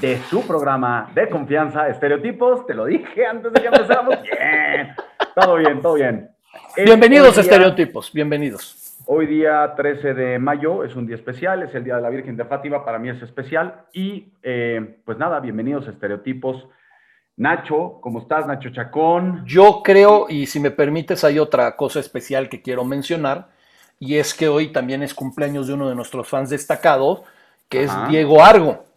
de su programa de confianza, Estereotipos. Te lo dije antes de que empezáramos. Bien. Todo bien, todo bien. Bienvenidos, día, Estereotipos. Bienvenidos. Hoy día 13 de mayo es un día especial, es el Día de la Virgen de Fátima, para mí es especial. Y eh, pues nada, bienvenidos, Estereotipos. Nacho, ¿cómo estás, Nacho Chacón? Yo creo, y si me permites, hay otra cosa especial que quiero mencionar, y es que hoy también es cumpleaños de uno de nuestros fans destacados, que es Diego Argo.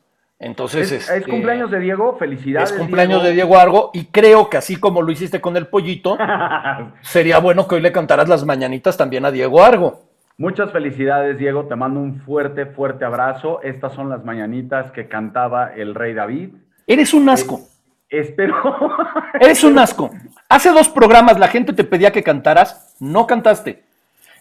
Entonces, ¿Es, este, cumpleaños de Diego? Felicidades. Es cumpleaños de Diego Argo y creo que así como lo hiciste con el pollito, sería bueno que hoy le cantaras las mañanitas también a Diego Argo. Muchas felicidades, Diego. Te mando un fuerte, fuerte abrazo. Estas son las mañanitas que cantaba el rey David. Eres un asco. Espero. Eres un asco. Hace dos programas la gente te pedía que cantaras, no cantaste.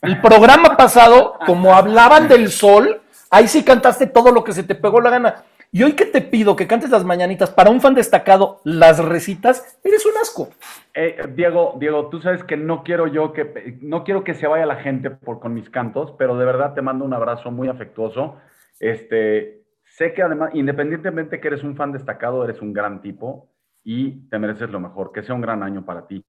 El programa pasado, como hablaban del sol, ahí sí cantaste todo lo que se te pegó la gana. Y hoy que te pido que cantes las mañanitas para un fan destacado, las recitas, eres un asco. Eh, Diego, Diego, tú sabes que no quiero yo que no quiero que se vaya la gente por con mis cantos, pero de verdad te mando un abrazo muy afectuoso. Este, sé que además, independientemente que eres un fan destacado, eres un gran tipo y te mereces lo mejor. Que sea un gran año para ti.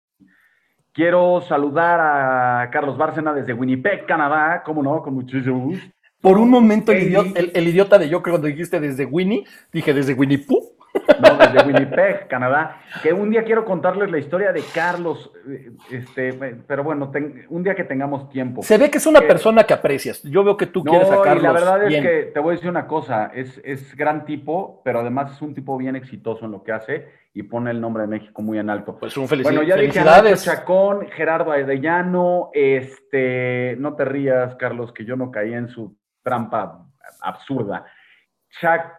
Quiero saludar a Carlos Bárcena desde Winnipeg, Canadá, ¿cómo no? Con muchísimo gusto. Por un momento, el idiota, de yo, cuando dijiste desde Winnie, dije desde Winnie Pooh. No, desde Winnipeg, Canadá. Que un día quiero contarles la historia de Carlos, eh, este, pero bueno, un día que tengamos tiempo. Se ve que es una persona que aprecias. Yo veo que tú quieres a Carlos. Y la verdad es que te voy a decir una cosa: es, es gran tipo, pero además es un tipo bien exitoso en lo que hace y pone el nombre de México muy en alto. Pues un felicidad. Bueno, ya felicidades. dije Chacón, Gerardo Arellano, este, no te rías, Carlos, que yo no caí en su trampa absurda.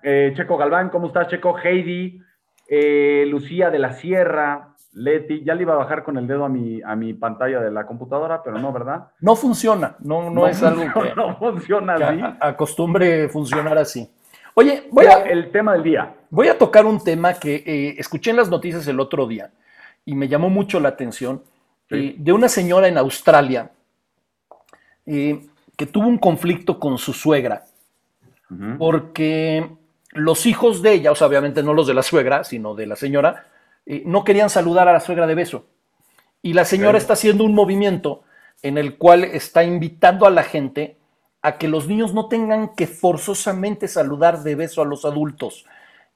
Eh, Checo Galván, ¿cómo estás, Checo? Heidi, eh, Lucía de la Sierra, Leti, ya le iba a bajar con el dedo a mi, a mi pantalla de la computadora, pero no, ¿verdad? No funciona, no, no, es algo que, no funciona así. acostumbre funcionar así. Oye, voy a, el tema del día. Voy a tocar un tema que eh, escuché en las noticias el otro día y me llamó mucho la atención de una señora en Australia que tuvo un conflicto con su suegra, porque los hijos de ella, o sea, obviamente no los de la suegra, sino de la señora, eh, no querían saludar a la suegra de beso. Y la señora está haciendo un movimiento en el cual está invitando a la gente a que los niños no tengan que forzosamente saludar de beso a los adultos,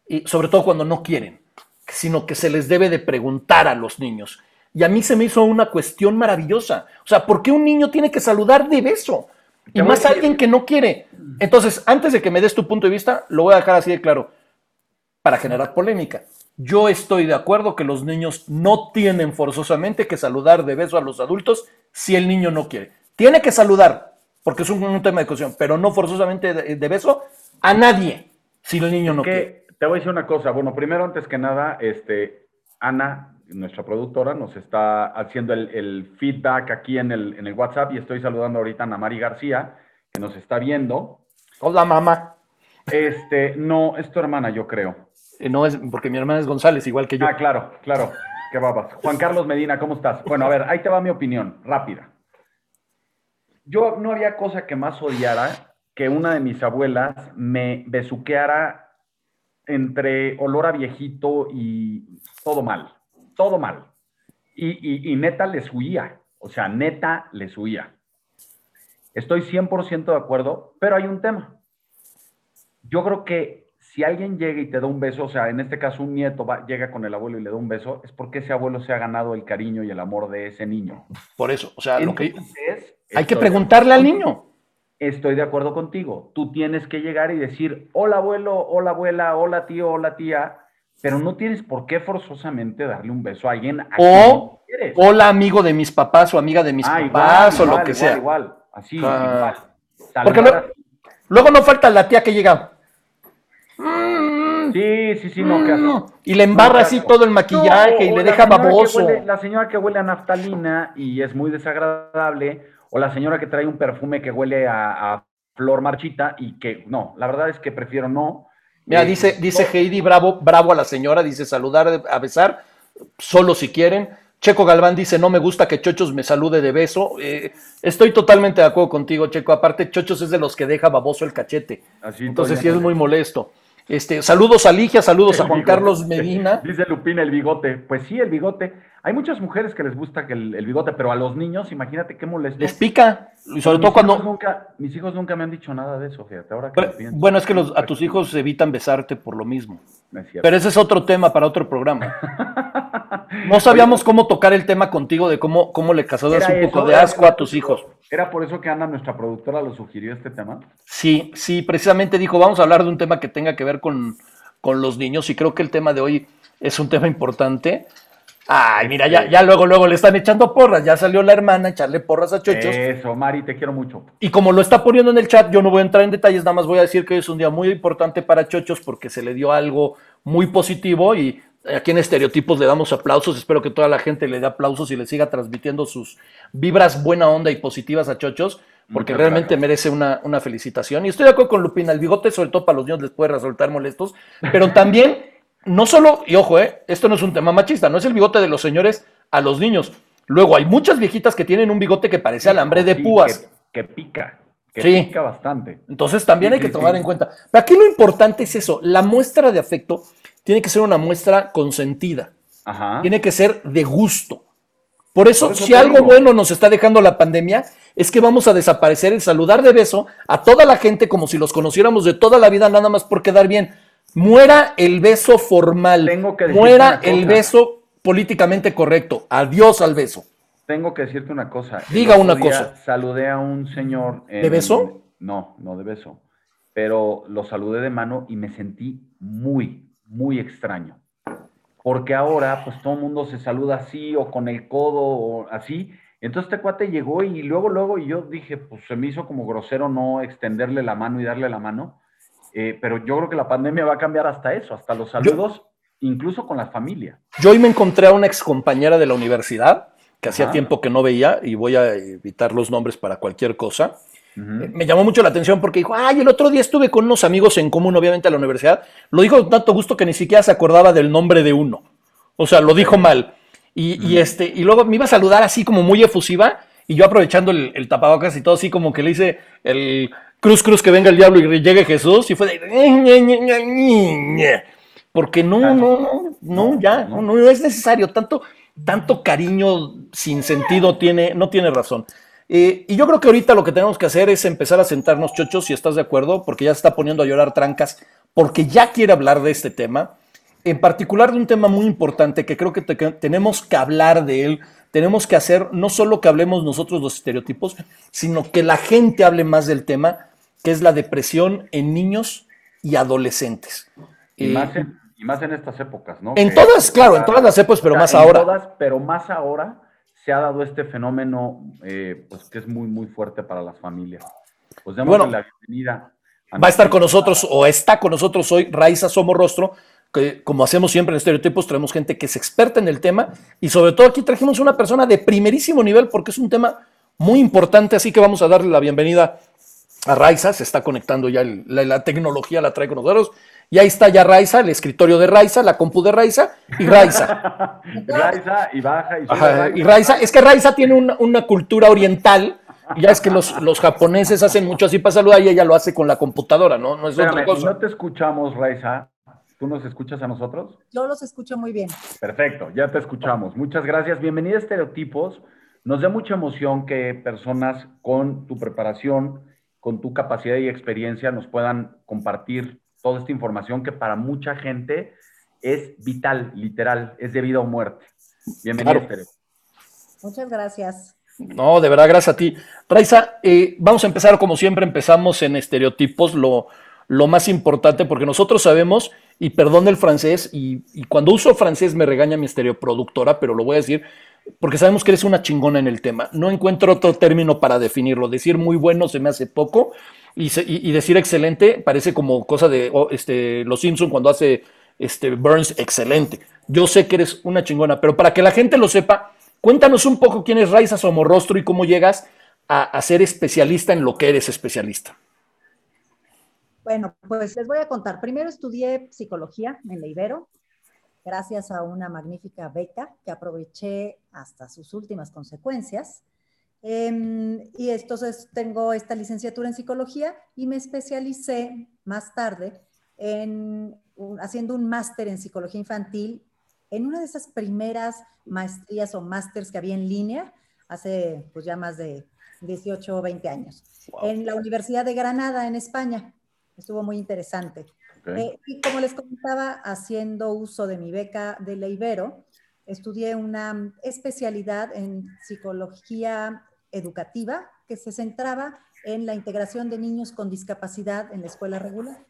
y sobre todo cuando no quieren, sino que se les debe de preguntar a los niños. Y a mí se me hizo una cuestión maravillosa. O sea, ¿por qué un niño tiene que saludar de beso? Y más alguien que no quiere. Entonces, antes de que me des tu punto de vista, lo voy a dejar así de claro, para generar polémica. Yo estoy de acuerdo que los niños no tienen forzosamente que saludar de beso a los adultos si el niño no quiere. Tiene que saludar, porque es un, tema de cuestión, pero no forzosamente de, beso a nadie si el niño no quiere. Te voy a decir una cosa. Bueno, primero, antes que nada, este, Ana, nuestra productora, nos está haciendo el, feedback aquí en el, en el, WhatsApp y estoy saludando ahorita a Ana Mari García, que nos está viendo. Hola, mamá. Este, no, es tu hermana, yo creo. Eh, no es, porque mi hermana es González, igual que yo. Ah, claro, claro. Qué babas. Juan Carlos Medina, ¿cómo estás? Bueno, a ver, ahí te va mi opinión, rápida. Yo no había cosa que más odiara que una de mis abuelas me besuqueara entre olor a viejito y todo mal todo mal. Y, neta les huía, o sea, neta les huía. Estoy 100% de acuerdo, pero hay un tema. Yo creo que si alguien llega y te da un beso, o sea, en este caso un nieto llega con el abuelo y le da un beso, es porque ese abuelo se ha ganado el cariño y el amor de ese niño. Por eso, o sea, lo que es, hay que preguntarle al niño. Estoy de acuerdo contigo. Tú tienes que llegar y decir, hola abuelo, hola abuela, hola tío, hola tía pero no tienes por qué forzosamente darle un beso a alguien a o, hola amigo de mis papás o amiga de mis ah, papás o lo que sea. Igual, así, ah. igual. Porque luego, no falta la tía que llega. Sí, sí, sí, no, mm. Y le embarra así todo el maquillaje y le deja baboso. la señora que huele a naftalina y es muy desagradable, o la señora que trae un perfume que huele a flor marchita y que no, la verdad es que prefiero no Mira, dice, dice Heidi, bravo, bravo a la señora, dice saludar, a besar, solo si quieren. Checo Galván dice, no me gusta que Chochos me salude de beso. Eh, estoy totalmente de acuerdo contigo, Checo. Aparte, Chochos es de los que deja baboso el cachete. Entonces sí es muy molesto. Este, saludos a Ligia, saludos a Juan Carlos Medina. Dice Lupina el bigote. Pues sí, el bigote. Hay muchas mujeres que les gusta que el, bigote, pero a los niños, imagínate qué molesto. Les pica. Y sobre todo cuando. Nunca, mis hijos nunca me han dicho nada de eso, fíjate. Ahora que bueno, es que los, a tus hijos evitan besarte por lo mismo. pero ese es otro tema para otro programa. No sabíamos cómo tocar el tema contigo de cómo, cómo le causas un poco de asco a tus hijos. ¿Era por eso que Ana, nuestra productora, lo sugirió este tema? Sí, sí, precisamente dijo, vamos a hablar de un tema que tenga que ver con, con los niños y creo que el tema de hoy es un tema importante. Ay, mira, ya, ya luego, luego le están echando porras. Ya salió la hermana a echarle porras a Chochos. Eso, Mari, te quiero mucho. Y como lo está poniendo en el chat, yo no voy a entrar en detalles, nada más voy a decir que es un día muy importante para Chochos porque se le dio algo muy positivo y aquí en Estereotipos le damos aplausos. Espero que toda la gente le dé aplausos y le siga transmitiendo sus vibras buena onda y positivas a Chochos porque realmente merece una, una felicitación. Y estoy de acuerdo con Lupina, el bigote, sobre todo para los niños, les puede resultar molestos, pero también no solo, y ojo, eh, esto no es un tema machista, no es el bigote de los señores a los niños. Luego hay muchas viejitas que tienen un bigote que parece alambre de púas. Que, pica. Que pica bastante. Entonces también hay que tomar en cuenta. Pero aquí lo importante es eso, la muestra de afecto tiene que ser una muestra consentida. Tiene que ser de gusto. Por eso, si algo bueno nos está dejando la pandemia, es que vamos a desaparecer el saludar de beso a toda la gente como si los conociéramos de toda la vida, nada más por quedar bien. Muera el beso formal. Muera el beso políticamente correcto. Adiós al beso. Tengo que decirte una cosa. Diga una cosa. Saludé a un señor. ¿De beso? No, no de beso. Pero lo saludé de mano y me sentí muy, muy extraño. Porque ahora, pues todo el mundo se saluda así o con el codo o así. Entonces este cuate llegó y luego, luego, y yo dije, pues se me hizo como grosero no extenderle la mano y darle la mano. Eh, pero yo creo que la pandemia va a cambiar hasta eso, hasta los saludos, incluso con la familia. Yo hoy me encontré a una ex compañera de la universidad, que hacía tiempo que no veía, y voy a evitar los nombres para cualquier cosa. Eh, me llamó mucho la atención porque dijo, ay, el otro día estuve con unos amigos en común, obviamente, a la universidad. Lo dijo con tanto gusto que ni siquiera se acordaba del nombre de uno. O sea, lo dijo mal. Y, este, y luego me iba a saludar así como muy efusiva, y yo aprovechando el, el tapabocas y todo así como que le hice el cruz, cruz, que venga el diablo y llegue Jesús, y fue de... Porque no, no, no, no, ya, no, no es necesario, tanto, tanto cariño sin sentido tiene, no tiene razón. Eh, y yo creo que ahorita lo que tenemos que hacer es empezar a sentarnos, chochos, si estás de acuerdo, porque ya se está poniendo a llorar trancas, porque ya quiere hablar de este tema, en particular de un tema muy importante que creo que tenemos que hablar de él. Tenemos que hacer no solo que hablemos nosotros los estereotipos, sino que la gente hable más del tema, que es la depresión en niños y adolescentes. Y, más, en, estas épocas, ¿no? En todas, claro, en todas las épocas, pero más ahora. Todas, pero más ahora se ha dado este fenómeno eh, pues, que es muy, muy fuerte para las familias. Pues bueno, la bienvenida. va a estar con nosotros o está con nosotros hoy Raiza Somorrostro, que como hacemos siempre en Estereotipos, traemos gente que es experta en el tema y sobre todo aquí trajimos una persona de primerísimo nivel porque es un tema muy importante, así que vamos a darle la bienvenida a Raiza, se está conectando ya, la, tecnología la trae con nosotros, y ahí está ya Raiza, el escritorio de Raiza, la compu de Raiza y Raiza. Raiza y baja y, y Raiza, es que Raiza tiene una, cultura oriental, y ya es que los, los, japoneses hacen mucho así para saludar y ella lo hace con la computadora, ¿no? No es otra cosa. No te escuchamos, Raiza. ¿Tú nos escuchas a nosotros? Yo los escucho muy bien. Perfecto, ya te escuchamos. Muchas gracias. Bienvenida a Estereotipos. Nos da mucha emoción que personas con tu preparación, con tu capacidad y experiencia nos puedan compartir toda esta información que para mucha gente es vital, literal, es de vida o muerte. Bienvenida, claro. Muchas gracias. No, de verdad, gracias a ti. Raiza, eh, vamos a empezar como siempre empezamos en estereotipos, lo, lo más importante, porque nosotros sabemos y perdón el francés, y, cuando uso francés me regaña mi estereoproductora, pero lo voy a decir porque sabemos que eres una chingona en el tema. No encuentro otro término para definirlo. Decir muy bueno se me hace poco y, decir excelente parece como cosa de oh, este, Los Simpson cuando hace este, Burns excelente. Yo sé que eres una chingona, pero para que la gente lo sepa, cuéntanos un poco quién es Raiza Somorrostro y cómo llegas a ser especialista en lo que eres especialista. Bueno, pues les voy a contar. Primero estudié psicología en la Ibero, gracias a una magnífica beca que aproveché hasta sus últimas consecuencias. Em, y entonces tengo esta licenciatura en psicología y me especialicé más tarde en, haciendo un máster en psicología infantil en una de esas primeras maestrías o másters que había en línea hace pues ya más de 18 o 20 años, en la Universidad de Granada, en España. Estuvo muy interesante. Eh, y como les comentaba, haciendo uso de mi beca de Leibero, estudié una especialidad en psicología educativa que se centraba en la integración de niños con discapacidad en la escuela regular.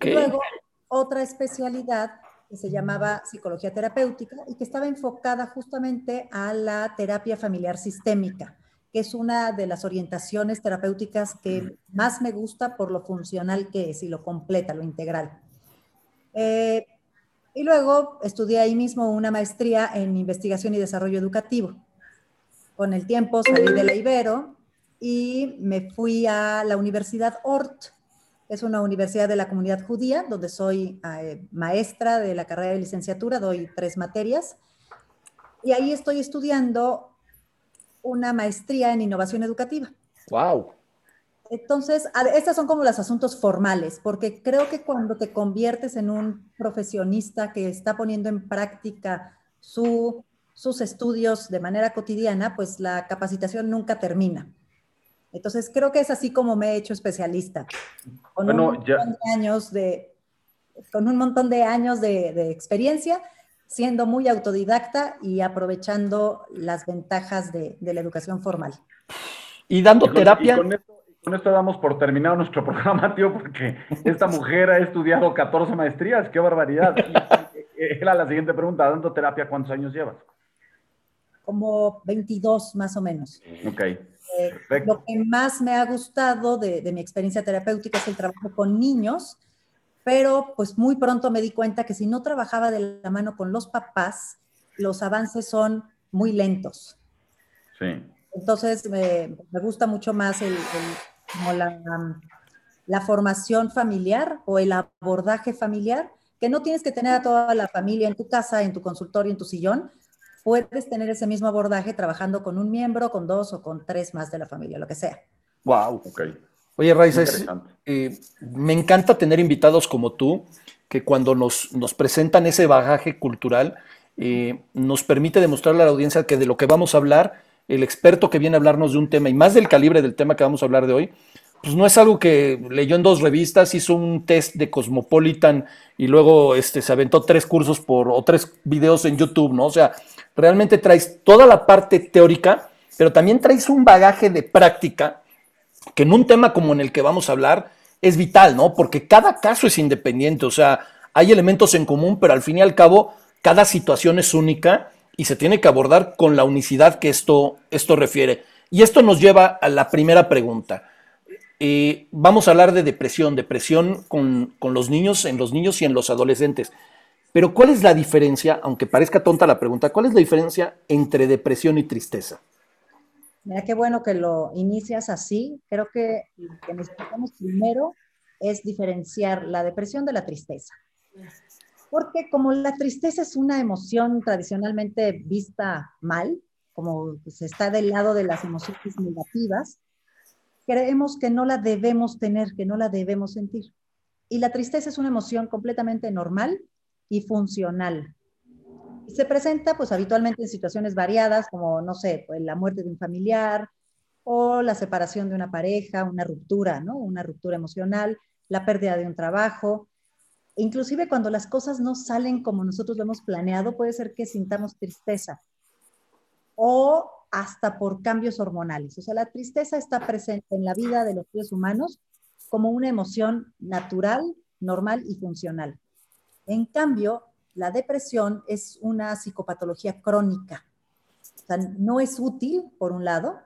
Luego, otra especialidad que se llamaba psicología terapéutica y que estaba enfocada justamente a la terapia familiar sistémica, que es una de las orientaciones terapéuticas que más me gusta por lo funcional que es y lo completa, lo integral. Eh, y luego estudié ahí mismo una maestría en investigación y desarrollo educativo. Con el tiempo salí de la Ibero y me fui a la Universidad Ort, es una universidad de la comunidad judía, donde soy eh, maestra de la carrera de licenciatura, doy tres materias. Y ahí estoy estudiando una maestría en innovación educativa. ¡Wow! Entonces, estos son como los asuntos formales, porque creo que cuando te conviertes en un profesionista que está poniendo en práctica sus estudios de manera cotidiana, pues la capacitación nunca termina. Entonces, creo que es así como me he hecho especialista. Con un montón de años de, con un montón de años de, experiencia, siendo muy autodidacta y aprovechando las ventajas de, la educación formal. Y dando terapia. con, esto, damos por terminado nuestro programa, tío, porque esta mujer ha estudiado 14 maestrías, qué barbaridad. Era la siguiente pregunta, dando terapia, ¿cuántos años llevas? Como 22 más o menos. Ok. Lo que más me ha gustado de, mi experiencia terapéutica es el trabajo con niños, pero pues muy pronto me di cuenta que si no trabajaba de la mano con los papás, los avances son muy lentos. Sí. Entonces me, gusta mucho más el, la, la formación familiar o el abordaje familiar, que no tienes que tener a toda la familia en tu casa, en tu consultorio, en tu sillón, puedes tener ese mismo abordaje trabajando con un miembro, con dos o con tres más de la familia, lo que sea. Wow. Okay. Oye, Raiza, eh, me encanta tener invitados como tú, que cuando nos, nos presentan ese bagaje cultural, eh, nos permite demostrarle a la audiencia que de lo que vamos a hablar, el experto que viene a hablarnos de un tema y más del calibre del tema que vamos a hablar de hoy, pues no es algo que leyó en dos revistas, hizo un test de Cosmopolitan y luego este, se aventó tres cursos por, o tres videos en YouTube, ¿no? O sea, realmente traes toda la parte teórica, pero también traes un bagaje de práctica que en un tema como en el que vamos a hablar es vital, ¿no? Porque cada caso es independiente, o sea, hay elementos en común, pero al fin y al cabo, cada situación es única y se tiene que abordar con la unicidad que esto, esto refiere. Y esto nos lleva a la primera pregunta. Eh, vamos a hablar de depresión, depresión con, con, los niños, en los niños y en los adolescentes. Pero ¿cuál es la diferencia, aunque parezca tonta la pregunta, cuál es la diferencia entre depresión y tristeza? Mira qué bueno que lo inicias así. Creo que lo que necesitamos primero es diferenciar la depresión de la tristeza. Porque como la tristeza es una emoción tradicionalmente vista mal, como se está del lado de las emociones negativas, creemos que no la debemos tener, que no la debemos sentir. Y la tristeza es una emoción completamente normal y funcional. Se presenta pues habitualmente en situaciones variadas como, no sé, pues, la muerte de un familiar o la separación de una pareja, una ruptura, ¿no? Una ruptura emocional, la pérdida de un trabajo. Inclusive cuando las cosas no salen como nosotros lo hemos planeado, puede ser que sintamos tristeza o hasta por cambios hormonales. O sea, la tristeza está presente en la vida de los seres humanos como una emoción natural, normal y funcional. En cambio, la depresión es una psicopatología crónica. O sea, no es útil, por un lado,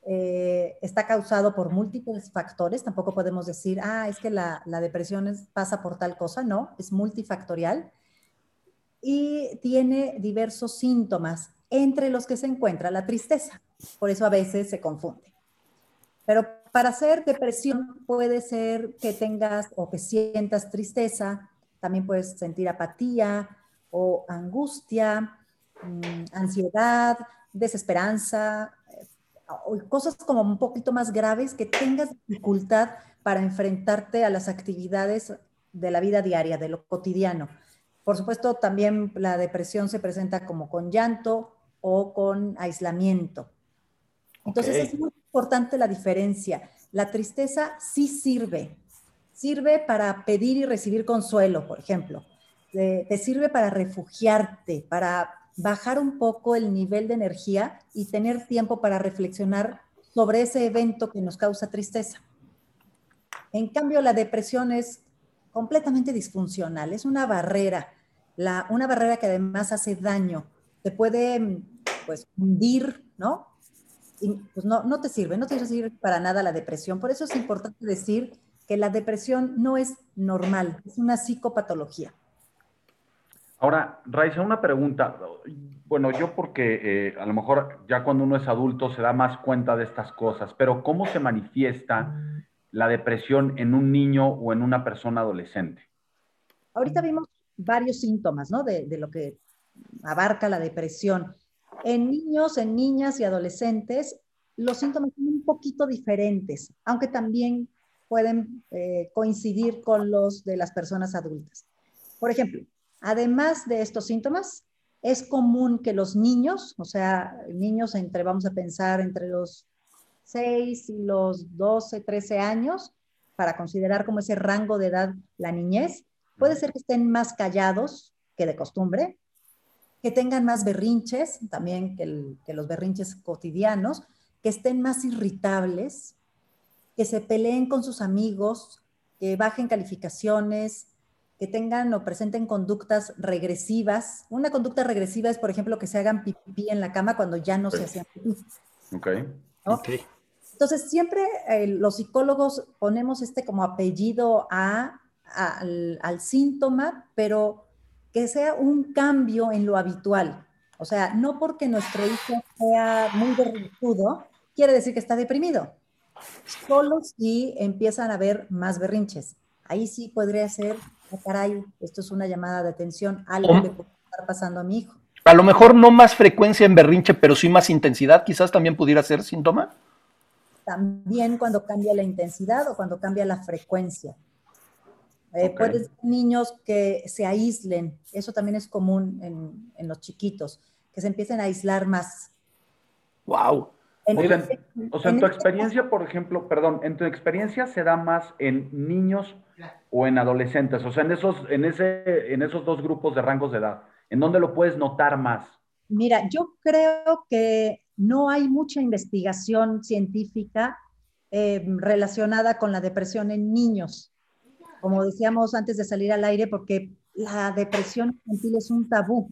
eh, está causado por múltiples factores. Tampoco podemos decir, ah, es que la, depresión pasa por tal cosa. No, es multifactorial y tiene diversos síntomas, entre los que se encuentra la tristeza. Por eso a veces se confunde. Pero para hacer depresión puede ser que tengas o que sientas tristeza, también puedes sentir apatía o angustia, mm, ansiedad, desesperanza, eh, o cosas como un poquito más graves que tengas dificultad para enfrentarte a las actividades de la vida diaria, de lo cotidiano. Por supuesto, también la depresión se presenta como con llanto o con aislamiento. Entonces es muy importante la diferencia. La tristeza sí sirve, sirve para pedir y recibir consuelo, por ejemplo. te sirve para refugiarte, para bajar un poco el nivel de energía y tener tiempo para reflexionar sobre ese evento que nos causa tristeza. En cambio, la depresión es completamente disfuncional, es una barrera, una barrera que además hace daño, te puede pues hundir, ¿no? Y, pues no, no te sirve, no te sirve para nada la depresión. Por eso es importante decir que la depresión no es normal, es una psicopatología. Ahora, Raiza, una pregunta. Bueno, yo porque eh, a lo mejor ya cuando uno es adulto se da más cuenta de estas cosas, pero ¿cómo se manifiesta la depresión en un niño o en una persona adolescente? Ahorita vimos varios síntomas, ¿no? De, de lo que abarca la depresión. En niños, en niñas y adolescentes, los síntomas son un poquito diferentes, aunque también pueden eh, coincidir con los de las personas adultas. Por ejemplo, además de estos síntomas, es común que los niños, o sea, niños entre, vamos a pensar, entre los 6 y los 12, 13 años, para considerar como ese rango de edad la niñez, puede ser que estén más callados que de costumbre, que tengan más berrinches, también que, que los berrinches cotidianos, que estén más irritables, que se peleen con sus amigos, que bajen calificaciones, que tengan o presenten conductas regresivas. Una conducta regresiva es, por ejemplo, que se hagan pipí en la cama cuando ya no se hacían pipí. Ok. Entonces, siempre eh, los psicólogos ponemos este como apellido a, al, al, síntoma, pero que sea un cambio en lo habitual. O sea, no porque nuestro hijo sea muy berrinchudo, quiere decir que está deprimido. Solo si empiezan a haber más berrinches. Ahí sí podría ser, oh, caray, esto es una llamada de atención, algo que puede estar pasando a mi hijo. A lo mejor no más frecuencia en berrinche, pero sí más intensidad, quizás también pudiera ser síntoma también cuando cambia la intensidad o cuando cambia la frecuencia. Eh, Puede ser niños que se aíslen, eso también es común en, en, los chiquitos, que se empiecen a aislar más. ¡Wow! En, o sea, en, o sea, en tu este experiencia, por ejemplo, perdón, en tu experiencia se da más en niños o en adolescentes, o sea, en esos, en ese, en esos dos grupos de rangos de edad, ¿en dónde lo puedes notar más? Mira, yo creo que no hay mucha investigación científica eh, relacionada con la depresión en niños, como decíamos antes de salir al aire, porque la depresión infantil es un tabú.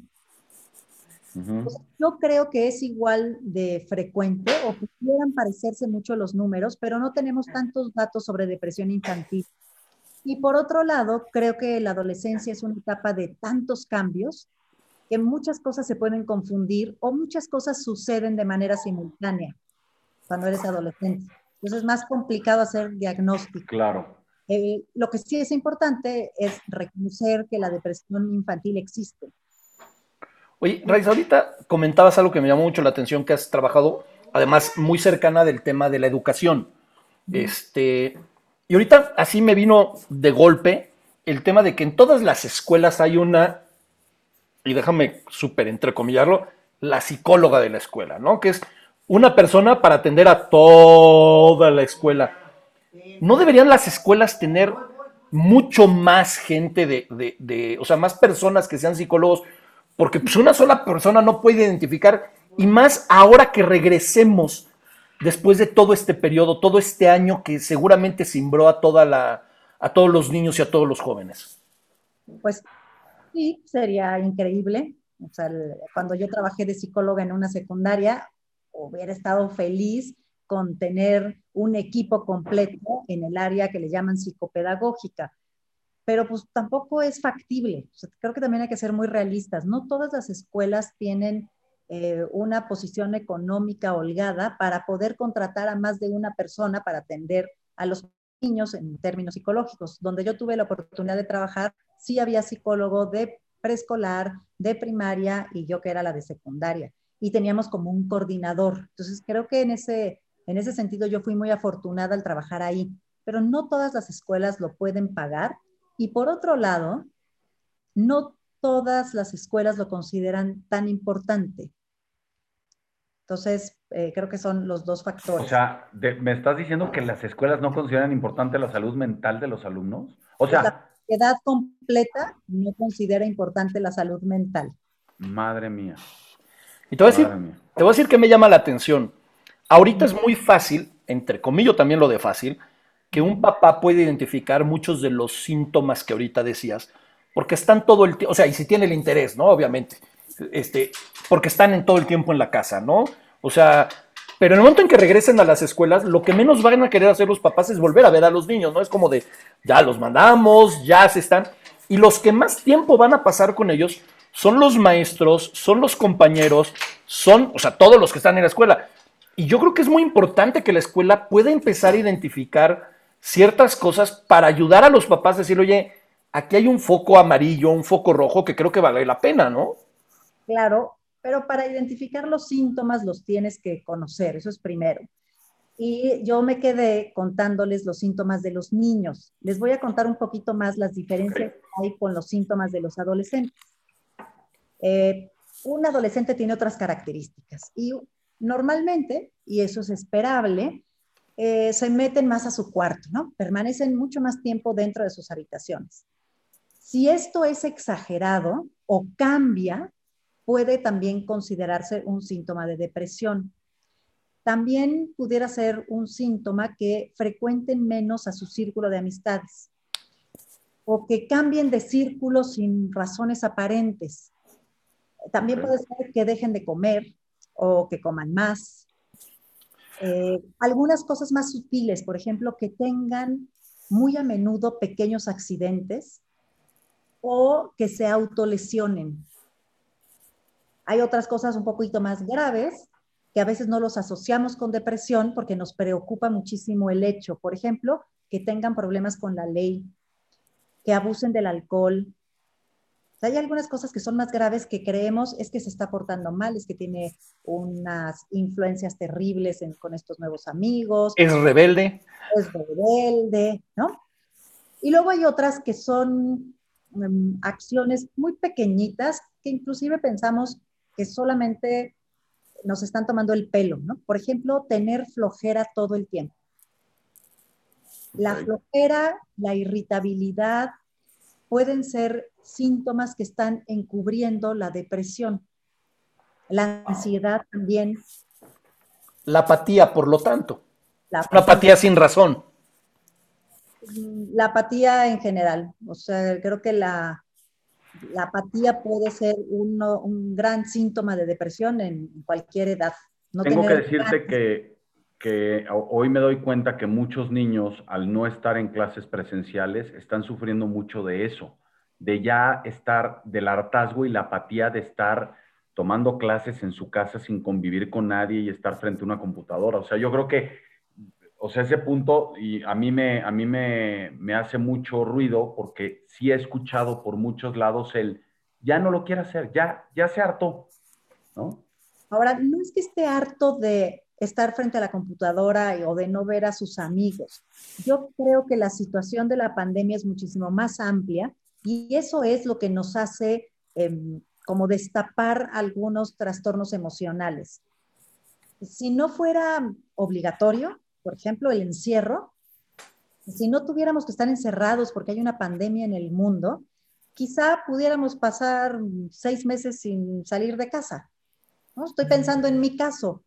Uh -huh. Yo creo que es igual de frecuente o pudieran parecerse mucho los números, pero no tenemos tantos datos sobre depresión infantil. Y por otro lado, creo que la adolescencia es una etapa de tantos cambios que muchas cosas se pueden confundir o muchas cosas suceden de manera simultánea cuando eres adolescente. Entonces es más complicado hacer diagnóstico. Claro. Eh, lo que sí es importante es reconocer que la depresión infantil existe. Oye, Raiz, ahorita comentabas algo que me llamó mucho la atención, que has trabajado, además, muy cercana del tema de la educación. Este, y ahorita así me vino de golpe el tema de que en todas las escuelas hay una y déjame súper entrecomillarlo, la psicóloga de la escuela, ¿no? Que es una persona para atender a toda la escuela. ¿No deberían las escuelas tener mucho más gente de, de, de o sea, más personas que sean psicólogos? Porque pues una sola persona no puede identificar, y más ahora que regresemos después de todo este periodo, todo este año que seguramente cimbró a toda la, a todos los niños y a todos los jóvenes. Pues sí, sería increíble. O sea, cuando yo trabajé de psicóloga en una secundaria, hubiera estado feliz con tener un equipo completo en el área que le llaman psicopedagógica. Pero pues tampoco es factible. O sea, creo que también hay que ser muy realistas. No todas las escuelas tienen eh, una posición económica holgada para poder contratar a más de una persona para atender a los niños en términos psicológicos. Donde yo tuve la oportunidad de trabajar, sí había psicólogo de preescolar, de primaria y yo que era la de secundaria. Y teníamos como un coordinador. Entonces, creo que en ese, en ese sentido yo fui muy afortunada al trabajar ahí. Pero no todas las escuelas lo pueden pagar Y por otro lado, no todas las escuelas lo consideran tan importante. Entonces, eh, creo que son los dos factores. O sea, ¿me estás diciendo que las escuelas no consideran importante la salud mental de los alumnos? O sea... La edad completa no considera importante la salud mental. Madre mía. Y te voy, a decir, te voy a decir que me llama la atención. Ahorita es muy fácil, entre comillas también lo de fácil, que un papá puede identificar muchos de los síntomas que ahorita decías, porque están todo el tiempo, o sea, y si tiene el interés, ¿no? Obviamente, este, porque están en todo el tiempo en la casa, ¿no? O sea, pero en el momento en que regresen a las escuelas, lo que menos van a querer hacer los papás es volver a ver a los niños, ¿no? Es como de, ya los mandamos, ya se están. Y los que más tiempo van a pasar con ellos son los maestros, son los compañeros, son, o sea, todos los que están en la escuela. Y yo creo que es muy importante que la escuela pueda empezar a identificar ciertas cosas para ayudar a los papás a decir, oye, aquí hay un foco amarillo, un foco rojo que creo que vale la pena, ¿no? Claro, pero para identificar los síntomas los tienes que conocer, eso es primero. Y yo me quedé contándoles los síntomas de los niños. Les voy a contar un poquito más las diferencias que hay con los síntomas de los adolescentes. Eh, un adolescente tiene otras características y normalmente, y eso es esperable, eh, se meten más a su cuarto, ¿no? Permanecen mucho más tiempo dentro de sus habitaciones. Si esto es exagerado o cambia, puede también considerarse un síntoma de depresión. También pudiera ser un síntoma que frecuenten menos a su círculo de amistades o que cambien de círculo sin razones aparentes. También puede ser que dejen de comer o que coman más. Eh, algunas cosas más sutiles, por ejemplo, que tengan muy a menudo pequeños accidentes o que se autolesionen. Hay otras cosas un poquito más graves que a veces no los asociamos con depresión porque nos preocupa muchísimo el hecho, por ejemplo, que tengan problemas con la ley, que abusen del alcohol. Hay algunas cosas que son más graves que creemos es que se está portando mal, es que tiene unas influencias terribles con estos nuevos amigos. Es rebelde. Es rebelde, ¿no? Y luego hay otras que son em, acciones muy pequeñitas que inclusive pensamos que solamente nos están tomando el pelo, ¿no? Por ejemplo, tener flojera todo el tiempo. La flojera, la irritabilidad pueden ser síntomas que están encubriendo la depresión. La ansiedad también. La apatía, por lo tanto. La apatía sin razón. La apatía en general. O sea, creo que la, la apatía puede ser un gran síntoma de depresión en cualquier edad. Tengo que decirte que, que hoy me doy cuenta que muchos niños, al no estar en clases presenciales, están sufriendo mucho de eso, de ya estar del hartazgo y la apatía de estar tomando clases en su casa sin convivir con nadie y estar frente a una computadora. O sea, yo creo que o sea, ese punto y a mí, me, a mí me, me, hace mucho ruido porque sí he escuchado por muchos lados el, ya no lo quiere hacer, ya, ya se hartó, ¿no? Ahora, no es que esté harto de estar frente a la computadora o de no ver a sus amigos. Yo creo que la situación de la pandemia es muchísimo más amplia y eso es lo que nos hace em, como destapar algunos trastornos emocionales. Si no fuera obligatorio, por ejemplo, el encierro, si no tuviéramos que estar encerrados porque hay una pandemia en el mundo, quizá pudiéramos pasar seis meses sin salir de casa. ¿no? Estoy pensando en mi caso.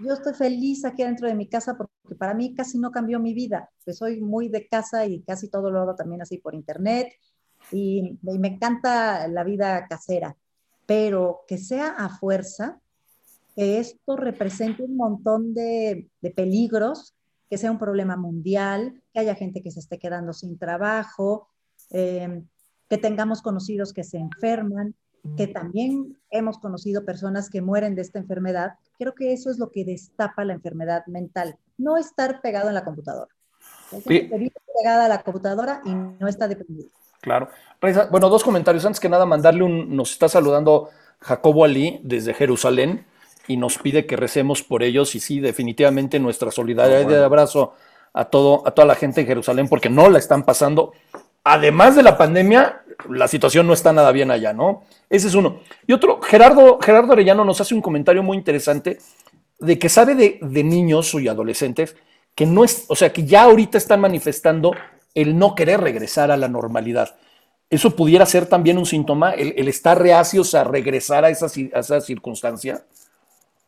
Yo estoy feliz aquí dentro de mi casa porque para mí casi no cambió mi vida. Pues soy muy de casa y casi todo lo hago también así por internet y, me encanta la vida casera. Pero que sea a fuerza, que esto represente un montón de, peligros, que sea un problema mundial, que haya gente que se esté quedando sin trabajo, eh, que tengamos conocidos que se enferman, que también hemos conocido personas que mueren de esta enfermedad. Creo que eso es lo que destapa la enfermedad mental, no estar pegado en la computadora. Sí. pegada a la computadora y no está dependido. Claro. Bueno, dos comentarios. Antes que nada, mandarle un, nos está saludando Jacobo Ali desde Jerusalén y nos pide que recemos por ellos y sí, definitivamente nuestra solidaridad y abrazo a, todo, a toda la gente en Jerusalén porque no la están pasando además de la pandemia, la situación no está nada bien allá, ¿no? Ese es uno. Y otro, Gerardo, Gerardo Arellano nos hace un comentario muy interesante de que sabe de, de niños y adolescentes que no es, o sea, que ya ahorita están manifestando el no querer regresar a la normalidad. ¿Eso pudiera ser también un síntoma, el, estar reacios a regresar a esa, a esa circunstancia?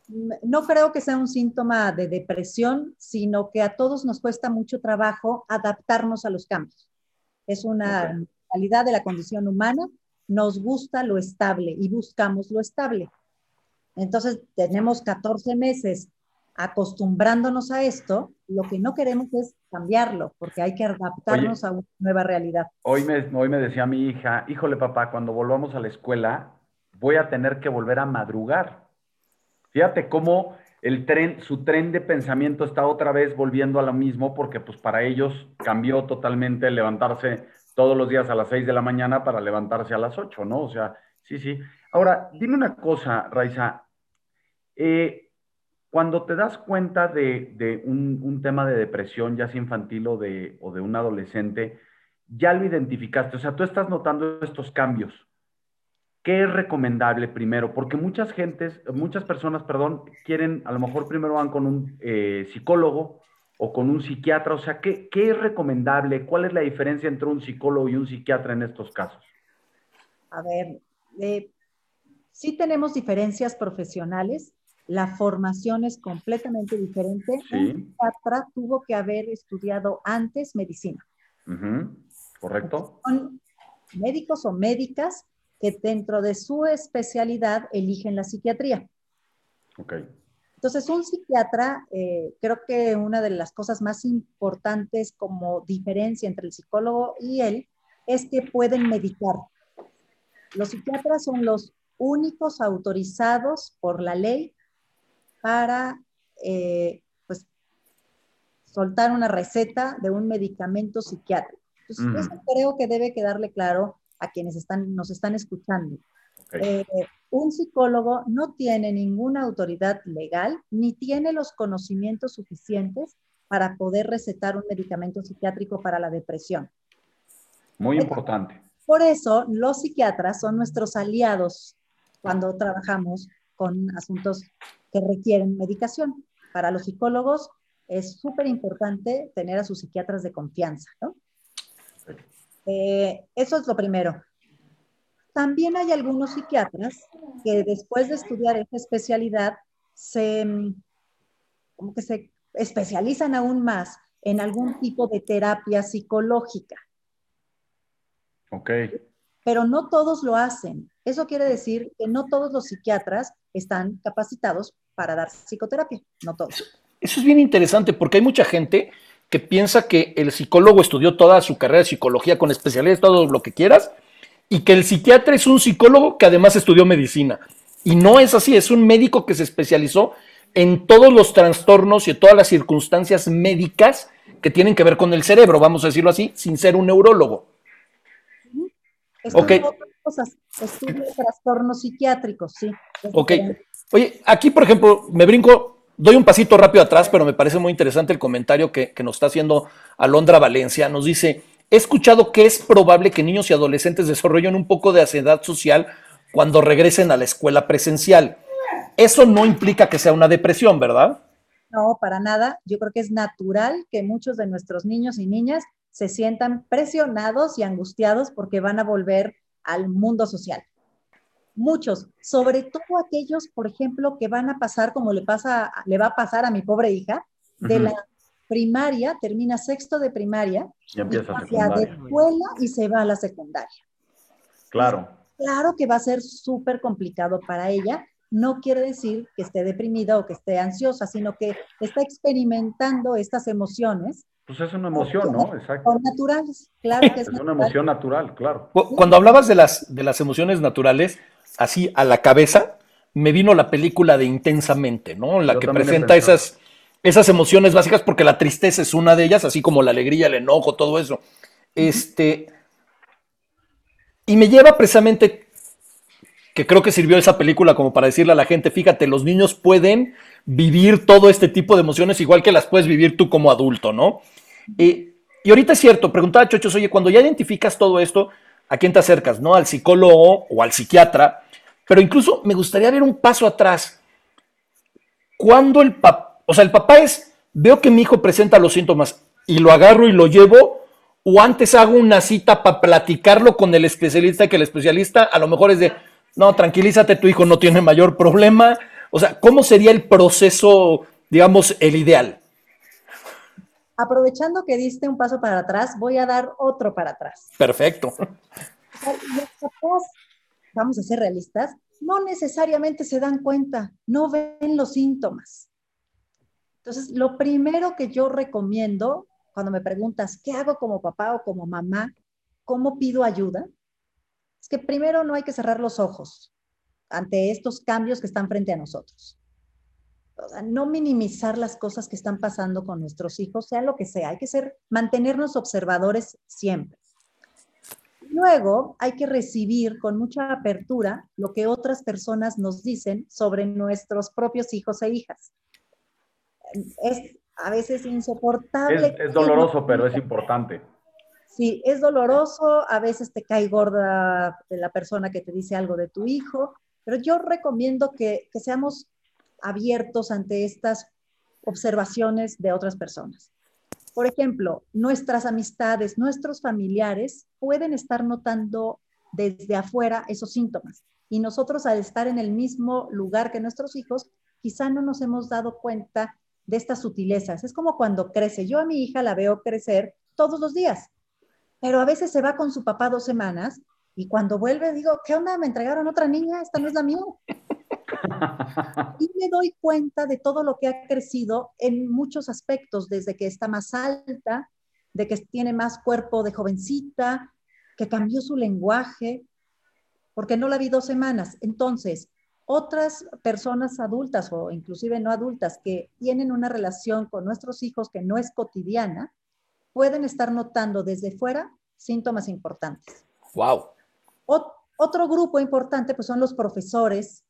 No creo que sea un síntoma de depresión, sino que a todos nos cuesta mucho trabajo adaptarnos a los cambios. Es una realidad de la condición humana, nos gusta lo estable y buscamos lo estable. Entonces, tenemos 14 meses acostumbrándonos a esto, lo que no queremos es cambiarlo, porque hay que adaptarnos a una nueva realidad. Hoy me, hoy me decía mi hija, híjole papá, cuando volvamos a la escuela, voy a tener que volver a madrugar. Fíjate cómo el tren, su tren de pensamiento está otra vez volviendo a lo mismo, porque pues para ellos cambió totalmente levantarse todos los días a las 6 de la mañana para levantarse a las 8, ¿no? O sea, sí, sí. Ahora, dime una cosa, Raiza. Eh, cuando te das cuenta de, un, tema de depresión, ya sea infantil o de, un adolescente, ya lo identificaste, o sea, tú estás notando estos cambios. ¿Qué es recomendable primero? Porque muchas gentes, muchas personas, perdón, quieren, a lo mejor primero van con un eh, psicólogo o con un psiquiatra, o sea, ¿qué, ¿qué, es recomendable? ¿Cuál es la diferencia entre un psicólogo y un psiquiatra en estos casos? A ver, eh, sí tenemos diferencias profesionales, la formación es completamente diferente. Un psiquiatra tuvo que haber estudiado antes medicina. Correcto. Son médicos o médicas que dentro de su especialidad eligen la psiquiatría. Ok. Entonces, un psiquiatra, eh, creo que una de las cosas más importantes como diferencia entre el psicólogo y él es que pueden medicar. Los psiquiatras son los únicos autorizados por la ley para eh, pues, soltar una receta de un medicamento psiquiátrico. Entonces, eso creo que debe quedarle claro a quienes están, nos están escuchando. Eh, un psicólogo no tiene ninguna autoridad legal ni tiene los conocimientos suficientes para poder recetar un medicamento psiquiátrico para la depresión. Muy importante. Por eso los psiquiatras son nuestros aliados cuando trabajamos con asuntos que requieren medicación. Para los psicólogos es súper importante tener a sus psiquiatras de confianza, ¿no? Eh, eso es lo primero. También hay algunos psiquiatras que después de estudiar esta especialidad se, como que se especializan aún más en algún tipo de terapia psicológica. Ok. Pero no todos lo hacen. Eso quiere decir que no todos los psiquiatras están capacitados para dar psicoterapia, no todos. Eso es bien interesante porque hay mucha gente que piensa que el psicólogo estudió toda su carrera de psicología con especialidades, todo lo que quieras, y que el psiquiatra es un psicólogo que además estudió medicina. Y no es así, es un médico que se especializó en todos los trastornos y en todas las circunstancias médicas que tienen que ver con el cerebro, vamos a decirlo así, sin ser un neurólogo. Ok cosas. Estudio trastornos psiquiátricos, sí. Ok. Oye, aquí, por ejemplo, me brinco, doy un pasito rápido atrás, pero me parece muy interesante el comentario que, que nos está haciendo Alondra Valencia. Nos dice, he escuchado que es probable que niños y adolescentes desarrollen un poco de ansiedad social cuando regresen a la escuela presencial. Eso no implica que sea una depresión, ¿verdad? No, para nada. Yo creo que es natural que muchos de nuestros niños y niñas se sientan presionados y angustiados porque van a volver al mundo social. Muchos, sobre todo aquellos, por ejemplo, que van a pasar como le, pasa, le va a pasar a mi pobre hija, de la primaria, termina sexto de primaria, y empieza y de escuela y se va a la secundaria. Claro. Claro que va a ser súper complicado para ella. No quiere decir que esté deprimida o que esté ansiosa, sino que está experimentando estas emociones pues es una emoción, ¿no? Exacto. Naturales, claro que es. es una emoción natural, claro. Cuando hablabas de las, de las emociones naturales, así a la cabeza, me vino la película de Intensamente, ¿no? La que presenta esas, esas emociones básicas, porque la tristeza es una de ellas, así como la alegría, el enojo, todo eso. Este. Y me lleva precisamente, que creo que sirvió esa película como para decirle a la gente, fíjate, los niños pueden vivir todo este tipo de emociones igual que las puedes vivir tú como adulto, ¿no? y y ahorita es cierto, preguntaba Chochos, oye, cuando ya identificas todo esto, ¿a quién te acercas? ¿No? Al psicólogo o al psiquiatra. Pero incluso me gustaría ver un paso atrás. Cuando el papá, o sea, el papá es, veo que mi hijo presenta los síntomas y lo agarro y lo llevo, o antes hago una cita para platicarlo con el especialista que el especialista a lo mejor es de, no, tranquilízate, tu hijo no tiene mayor problema. O sea, ¿cómo sería el proceso, digamos, el ideal? Aprovechando que diste un paso para atrás, voy a dar otro para atrás. Perfecto. Los papás, vamos a ser realistas, no necesariamente se dan cuenta, no ven los síntomas. Entonces, lo primero que yo recomiendo cuando me preguntas, ¿qué hago como papá o como mamá? ¿Cómo pido ayuda? Es que primero no hay que cerrar los ojos ante estos cambios que están frente a nosotros. No minimizar las cosas que están pasando con nuestros hijos, sea lo que sea. Hay que ser, mantenernos observadores siempre. Luego hay que recibir con mucha apertura lo que otras personas nos dicen sobre nuestros propios hijos e hijas. Es a veces insoportable. Es, doloroso, pero es importante. Sí, es doloroso, a veces te cae gorda de la persona que te dice algo de tu hijo, pero yo recomiendo que, que seamos abiertos ante estas observaciones de otras personas. Por ejemplo, nuestras amistades, nuestros familiares pueden estar notando desde afuera esos síntomas y nosotros al estar en el mismo lugar que nuestros hijos, quizá no nos hemos dado cuenta de estas sutilezas. Es como cuando crece. Yo a mi hija la veo crecer todos los días, pero a veces se va con su papá dos semanas y cuando vuelve digo, ¿qué onda? ¿Me entregaron otra niña? Esta no es la mía. y me doy cuenta de todo lo que ha crecido en muchos aspectos, desde que está más alta, de que tiene más cuerpo de jovencita, que cambió su lenguaje, porque no la vi dos semanas. Entonces, otras personas adultas o inclusive no adultas que tienen una relación con nuestros hijos que no es cotidiana, pueden estar notando desde fuera síntomas importantes. Wow. otro grupo importante pues son los profesores,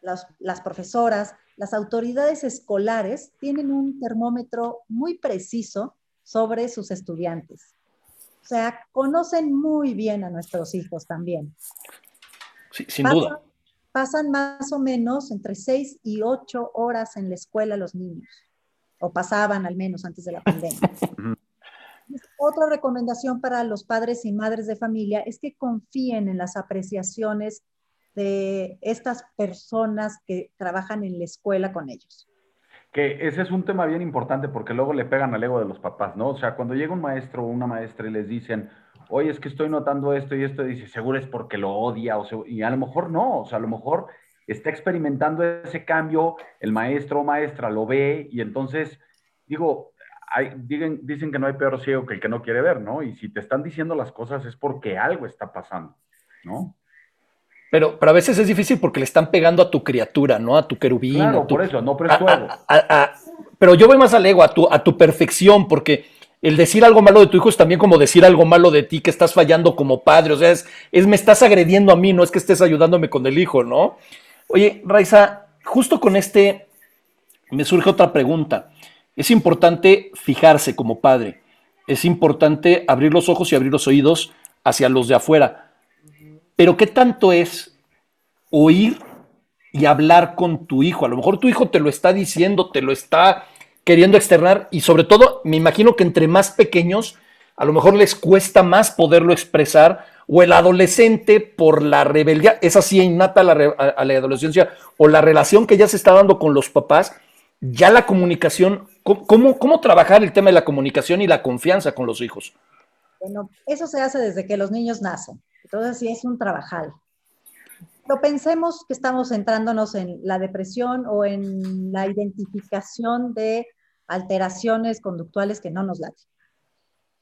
las, profesoras, las autoridades escolares tienen un termómetro muy preciso sobre sus estudiantes. O sea, conocen muy bien a nuestros hijos también. Sí, sin duda. Pasan más o menos entre seis y ocho horas en la escuela los niños, o pasaban al menos antes de la pandemia. Otra recomendación para los padres y madres de familia es que confíen en las apreciaciones de estas personas que trabajan en la escuela con ellos. Que ese es un tema bien importante porque luego le pegan al ego de los papás, ¿no? O sea, cuando llega un maestro o una maestra y les dicen, oye, es que estoy notando esto y esto, dice, seguro es porque lo odia, o y a lo mejor no, o sea, a lo mejor está experimentando ese cambio, el maestro o maestra lo ve y entonces, digo, hay, dicen, dicen que no hay peor ciego que el que no quiere ver, ¿no? Y si te están diciendo las cosas es porque algo está pasando, ¿no? Pero, pero a veces es difícil porque le están pegando a tu criatura, ¿no? A tu querubín. Claro, por eso, no, pero yo voy más al ego, a tu, a tu perfección, porque el decir algo malo de tu hijo es también como decir algo malo de ti, que estás fallando como padre. O sea, es, me estás agrediendo a mí, no es que estés ayudándome con el hijo, ¿no? Oye, Raiza, justo con este me surge otra pregunta. Es importante fijarse como padre. Es importante abrir los ojos y abrir los oídos hacia los de afuera pero ¿qué tanto es oír y hablar con tu hijo? A lo mejor tu hijo te lo está diciendo, te lo está queriendo externar y sobre todo me imagino que entre más pequeños a lo mejor les cuesta más poderlo expresar o el adolescente por la rebeldía, es así innata a la adolescencia o la relación que ya se está dando con los papás, ya la comunicación, ¿cómo, ¿cómo trabajar el tema de la comunicación y la confianza con los hijos? Bueno, eso se hace desde que los niños nacen. Entonces sí es un trabajal. Pero pensemos que estamos centrándonos en la depresión o en la identificación de alteraciones conductuales que no nos laten.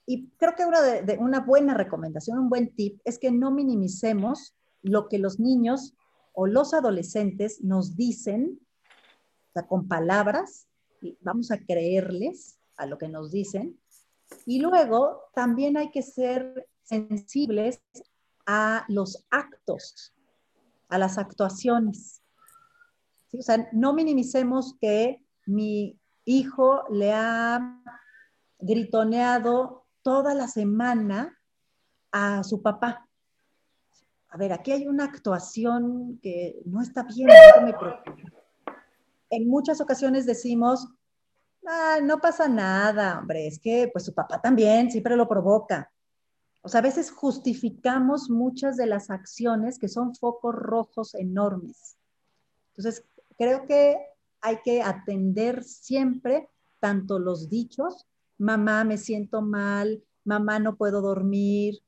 Y creo que una, una buena recomendación, un buen tip, es que no minimicemos lo que los niños o los adolescentes nos dicen, o sea, con palabras, y vamos a creerles a lo que nos dicen. Y luego también hay que ser sensibles a los actos, a las actuaciones. O sea, no minimicemos que mi hijo le ha gritoneado toda la semana a su papá. A ver, aquí hay una actuación que no está bien. En muchas ocasiones decimos, no pasa nada, hombre, es que pues su papá también siempre lo provoca. O sea, a veces justificamos muchas de las acciones que son focos rojos enormes. Entonces, creo que hay que atender siempre tanto los dichos, mamá, me siento mal, mamá, no puedo dormir.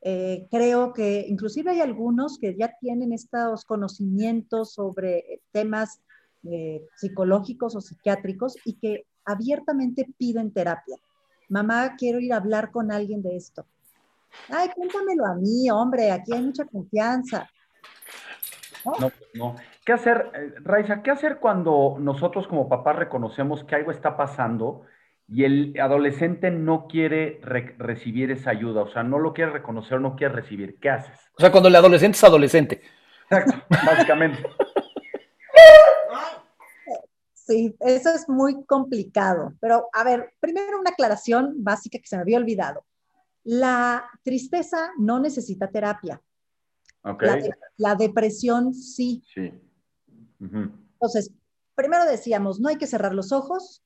Eh, creo que inclusive hay algunos que ya tienen estos conocimientos sobre temas eh, psicológicos o psiquiátricos y que abiertamente piden terapia. Mamá, quiero ir a hablar con alguien de esto. Ay, cuéntamelo a mí, hombre, aquí hay mucha confianza. No, no. ¿Qué hacer, eh, Raiza, qué hacer cuando nosotros como papás reconocemos que algo está pasando y el adolescente no quiere recibir esa ayuda? O sea, no lo quiere reconocer, no quiere recibir. ¿Qué haces? O sea, cuando el adolescente es adolescente. Exacto, básicamente. Sí, eso es muy complicado. Pero, a ver, primero una aclaración básica que se me había olvidado. La tristeza no necesita terapia. La, depresión sí. Sí. Entonces, primero decíamos, no hay que cerrar los ojos.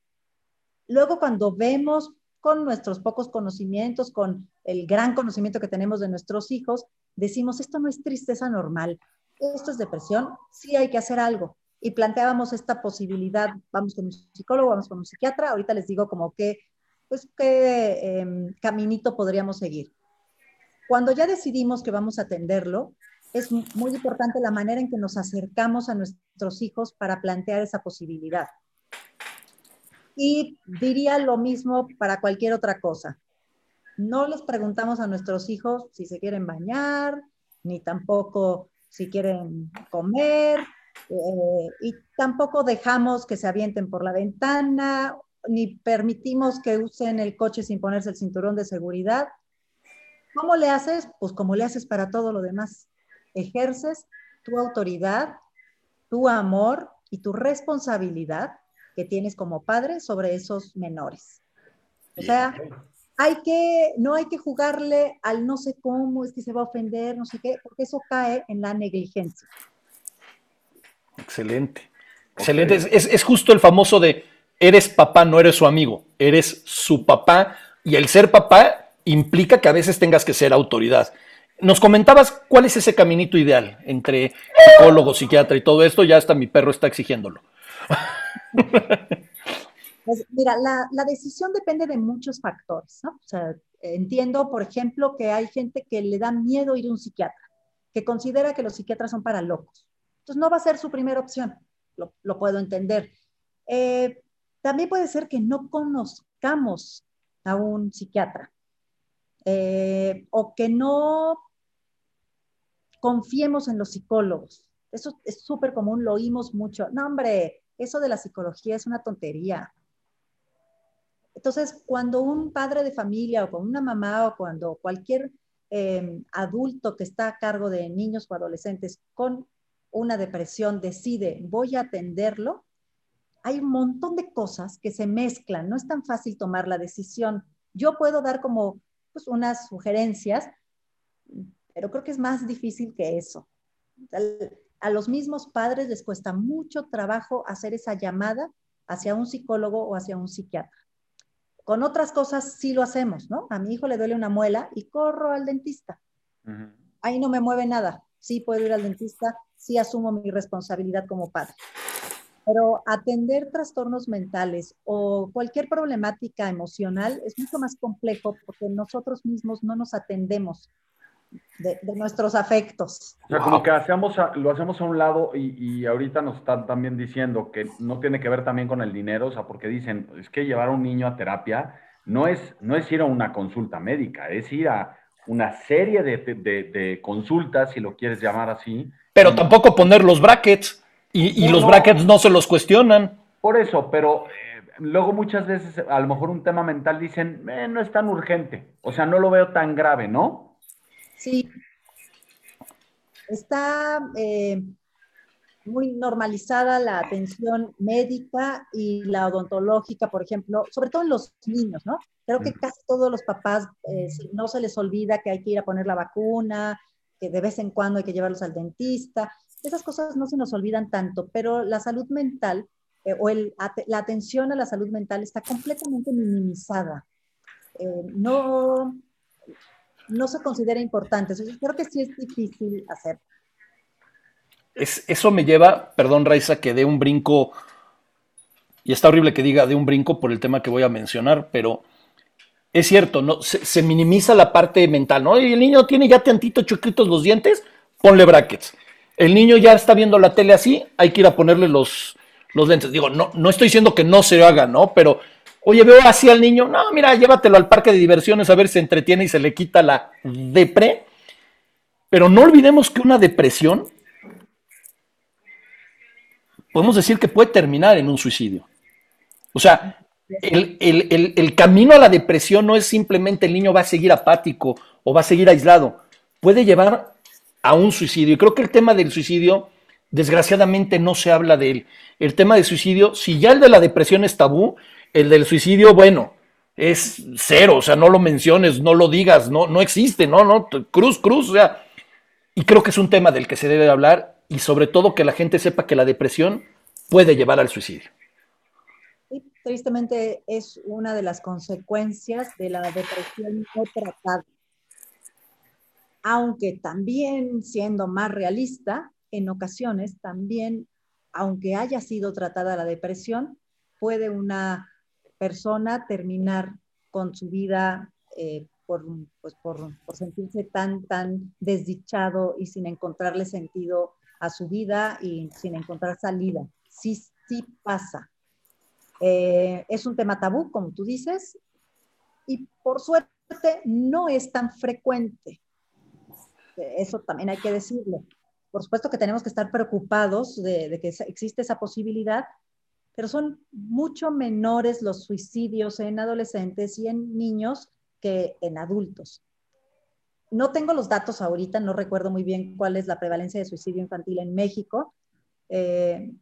Luego, cuando vemos con nuestros pocos conocimientos, con el gran conocimiento que tenemos de nuestros hijos, decimos, esto no es tristeza normal, esto es depresión, sí hay que hacer algo. Y planteábamos esta posibilidad, vamos con un psicólogo, vamos con un psiquiatra, ahorita les digo como que pues qué em, caminito podríamos seguir. Cuando ya decidimos que vamos a atenderlo, es muy importante la manera en que nos acercamos a nuestros hijos para plantear esa posibilidad. Y diría lo mismo para cualquier otra cosa. No les preguntamos a nuestros hijos si se quieren bañar, ni tampoco si quieren comer, eh, y tampoco dejamos que se avienten por la ventana ni permitimos que usen el coche sin ponerse el cinturón de seguridad. ¿Cómo le haces? Pues como le haces para todo lo demás. Ejerces tu autoridad, tu amor y tu responsabilidad que tienes como padre sobre esos menores. O sea, hay que, no hay que jugarle al no sé cómo, es que se va a ofender, no sé qué, porque eso cae en la negligencia. Excelente. Excelente. es, justo el famoso de eres papá, no eres su amigo, eres su papá y el ser papá implica que a veces tengas que ser autoridad. Nos comentabas cuál es ese caminito ideal entre psicólogo, psiquiatra y todo esto, ya hasta mi perro está exigiéndolo. Pues mira, la, decisión depende de muchos factores, ¿no? O sea, entiendo, por ejemplo, que hay gente que le da miedo ir a un psiquiatra, que considera que los psiquiatras son para locos. Entonces no va a ser su primera opción, lo, puedo entender. Eh, también puede ser que no conozcamos a un psiquiatra eh, o que no confiemos en los psicólogos. Eso es súper común, lo oímos mucho. No, hombre, eso de la psicología es una tontería. Entonces, cuando un padre de familia o con una mamá o cuando cualquier eh, adulto que está a cargo de niños o adolescentes con una depresión decide voy a atenderlo, hay un montón de cosas que se mezclan, no es tan fácil tomar la decisión. Yo puedo dar como pues, unas sugerencias, pero creo que es más difícil que eso. A los mismos padres les cuesta mucho trabajo hacer esa llamada hacia un psicólogo o hacia un psiquiatra. Con otras cosas sí lo hacemos, ¿no? A mi hijo le duele una muela y corro al dentista. Ahí no me mueve nada. Sí puedo ir al dentista, sí asumo mi responsabilidad como padre. Pero atender trastornos mentales o cualquier problemática emocional es mucho más complejo porque nosotros mismos no nos atendemos de, nuestros afectos. O sea, como que hacemos lo hacemos a un lado y, ahorita nos están también diciendo que no tiene que ver también con el dinero, o sea, porque dicen, es que llevar a un niño a terapia no es, no es ir a una consulta médica, es ir a una serie de, de consultas, si lo quieres llamar así. Pero tampoco poner los brackets. Y, los brackets no se los cuestionan. Por eso, pero eh, luego muchas veces a lo mejor un tema mental dicen, eh, no es tan urgente, o sea, no lo veo tan grave, ¿no? Sí. Está, eh, muy normalizada la atención médica y la odontológica, por ejemplo, sobre todo en los niños, ¿no? Creo que casi todos los papás eh, no se les olvida que hay que ir a poner la vacuna, que de vez en cuando hay que llevarlos al dentista. Esas cosas no se nos olvidan tanto, pero la salud mental eh, o el, la atención a la salud mental está completamente minimizada. Eh, no, no se considera importante. creo que sí es difícil hacer eso me lleva, perdón Raiza, que dé un brinco, y está horrible que diga de un brinco por el tema que voy a mencionar, pero es cierto, ¿no? Se, minimiza la parte mental, ¿no? Y el niño tiene ya tantito chiquitos los dientes, ponle brackets. El niño ya está viendo la tele así, hay que ir a ponerle los, los lentes. Digo, no, no estoy diciendo que no se haga, ¿no? Pero, oye, veo así al niño, no, mira, llévatelo al parque de diversiones a ver si entretiene y se le quita la depre. Pero no olvidemos que una depresión podemos decir que puede terminar en un suicidio. O sea, el, camino a la depresión no es simplemente el niño va a seguir apático o va a seguir aislado, puede llevar a un suicidio. Y creo que el tema del suicidio, desgraciadamente, no se habla de él. El tema del suicidio, si ya el de la depresión es tabú, el del suicidio, bueno, es cero, o sea, no lo menciones, no lo digas, no, no existe, no, no, cruz, cruz, o sea, y creo que es un tema del que se debe hablar y sobre todo que la gente sepa que la depresión puede llevar al suicidio. Tristemente es una de las consecuencias de la depresión no tratada. Aunque también siendo más realista, en ocasiones también, aunque haya sido tratada la depresión, puede una persona terminar con su vida eh, por, pues por, sentirse tan, tan desdichado y sin encontrarle sentido a su vida y sin encontrar salida. Sí, sí pasa. Eh, es un tema tabú, como tú dices, y por suerte no es tan frecuente. Eso también hay que decirlo. Por supuesto que tenemos que estar preocupados de que existe esa posibilidad, pero son mucho menores los suicidios en adolescentes y en niños que en adultos. No tengo los datos ahorita, no recuerdo muy bien cuál es la prevalencia de suicidio infantil en México, eh,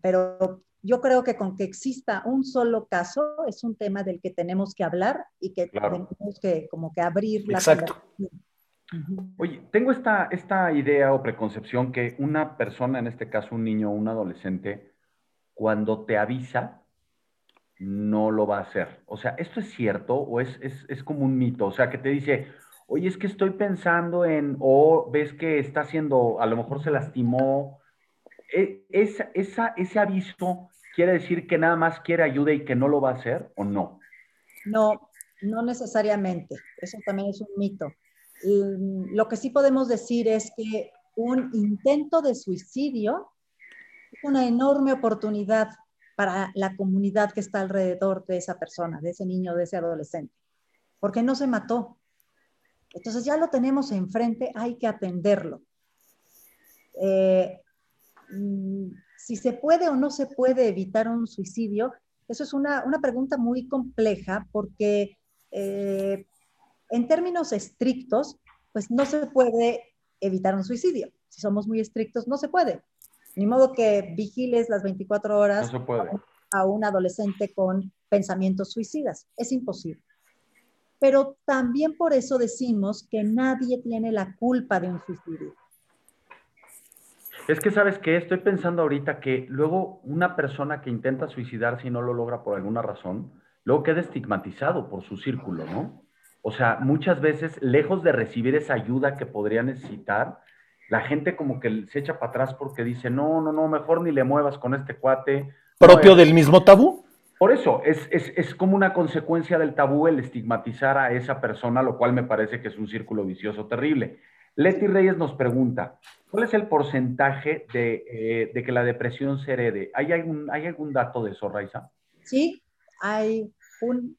pero yo creo que con que exista un solo caso es un tema del que tenemos que hablar y que tenemos que como que abrir la Exacto. Oye, tengo esta, esta idea o preconcepción que una persona, en este caso un niño o un adolescente, cuando te avisa, no lo va a hacer. O sea, ¿esto es cierto o es, es, es como un mito? O sea, que te dice, oye, es que estoy pensando en, o ves que está haciendo, a lo mejor se lastimó. E, esa, esa, ¿Ese aviso quiere decir que nada más quiere ayuda y que no lo va a hacer o no? No, no necesariamente. Eso también es un mito. lo que sí podemos decir es que un intento de suicidio es una enorme oportunidad para la comunidad que está alrededor de esa persona, de ese niño, de ese adolescente, porque no se mató, entonces ya lo tenemos enfrente, hay que atenderlo. Eh, mm, si se puede o no se puede evitar un suicidio, eso es una, pregunta muy compleja porque eh, en términos estrictos, pues no se puede evitar un suicidio. Si somos muy estrictos, no se puede. Ni modo que vigiles las 24 horas a un adolescente con pensamientos suicidas. Es imposible pero también por eso decimos que nadie tiene la culpa de un suicidio. Es que sabes que estoy pensando ahorita que luego una persona que intenta suicidarse y no lo logra por alguna razón, luego queda estigmatizado por su círculo, ¿no? O sea, muchas veces, lejos de recibir esa ayuda que podría necesitar, la gente como que se echa para atrás porque dice, no, no, no, mejor ni le muevas con este cuate. ¿Propio del mismo tabú? Por eso, es, como una consecuencia del tabú el estigmatizar a esa persona, lo cual me parece que es un círculo vicioso terrible. Leti Reyes nos pregunta, ¿cuál es el porcentaje de, eh, que la depresión se herede? ¿Hay algún, ¿Hay algún dato de eso, Raiza? Sí, hay un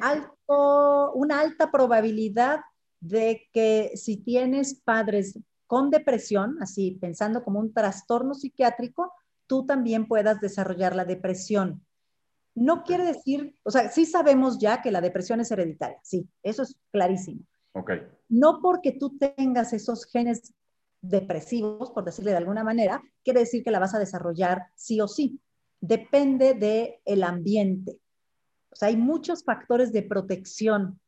alto, una alta probabilidad de que si tienes padres con depresión, así pensando como un trastorno psiquiátrico, tú también puedas desarrollar la depresión. No quiere decir, o sea, sí sabemos ya que la depresión es hereditaria, sí, eso es clarísimo. Okay. No porque tú tengas esos genes depresivos, por decirle de alguna manera, quiere decir que la vas a desarrollar sí o sí. Depende del el ambiente. O sea, hay muchos factores de protección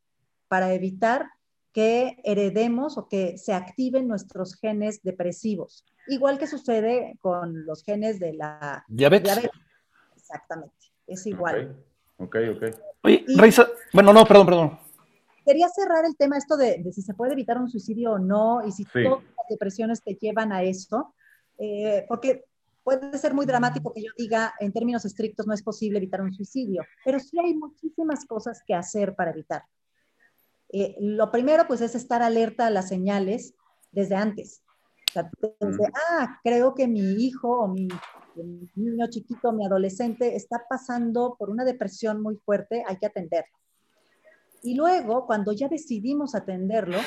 para evitar que heredemos o que se activen nuestros genes depresivos. Igual que sucede con los genes de la diabetes. Exactamente, es igual. Ok, ok. Oye, bueno, no, perdón, perdón. Quería cerrar el tema esto de, si se puede evitar un suicidio o no y si todas las depresiones te llevan a eso, eh, porque puede ser muy dramático que yo diga, en términos estrictos no es posible evitar un suicidio, pero sí hay muchísimas cosas que hacer para evitar. Eh, lo primero, pues, es estar alerta a las señales desde antes. O sea, desde, ah, creo que mi hijo o mi, niño chiquito, mi adolescente, está pasando por una depresión muy fuerte, hay que atenderlo. Y luego, cuando ya decidimos atenderlo,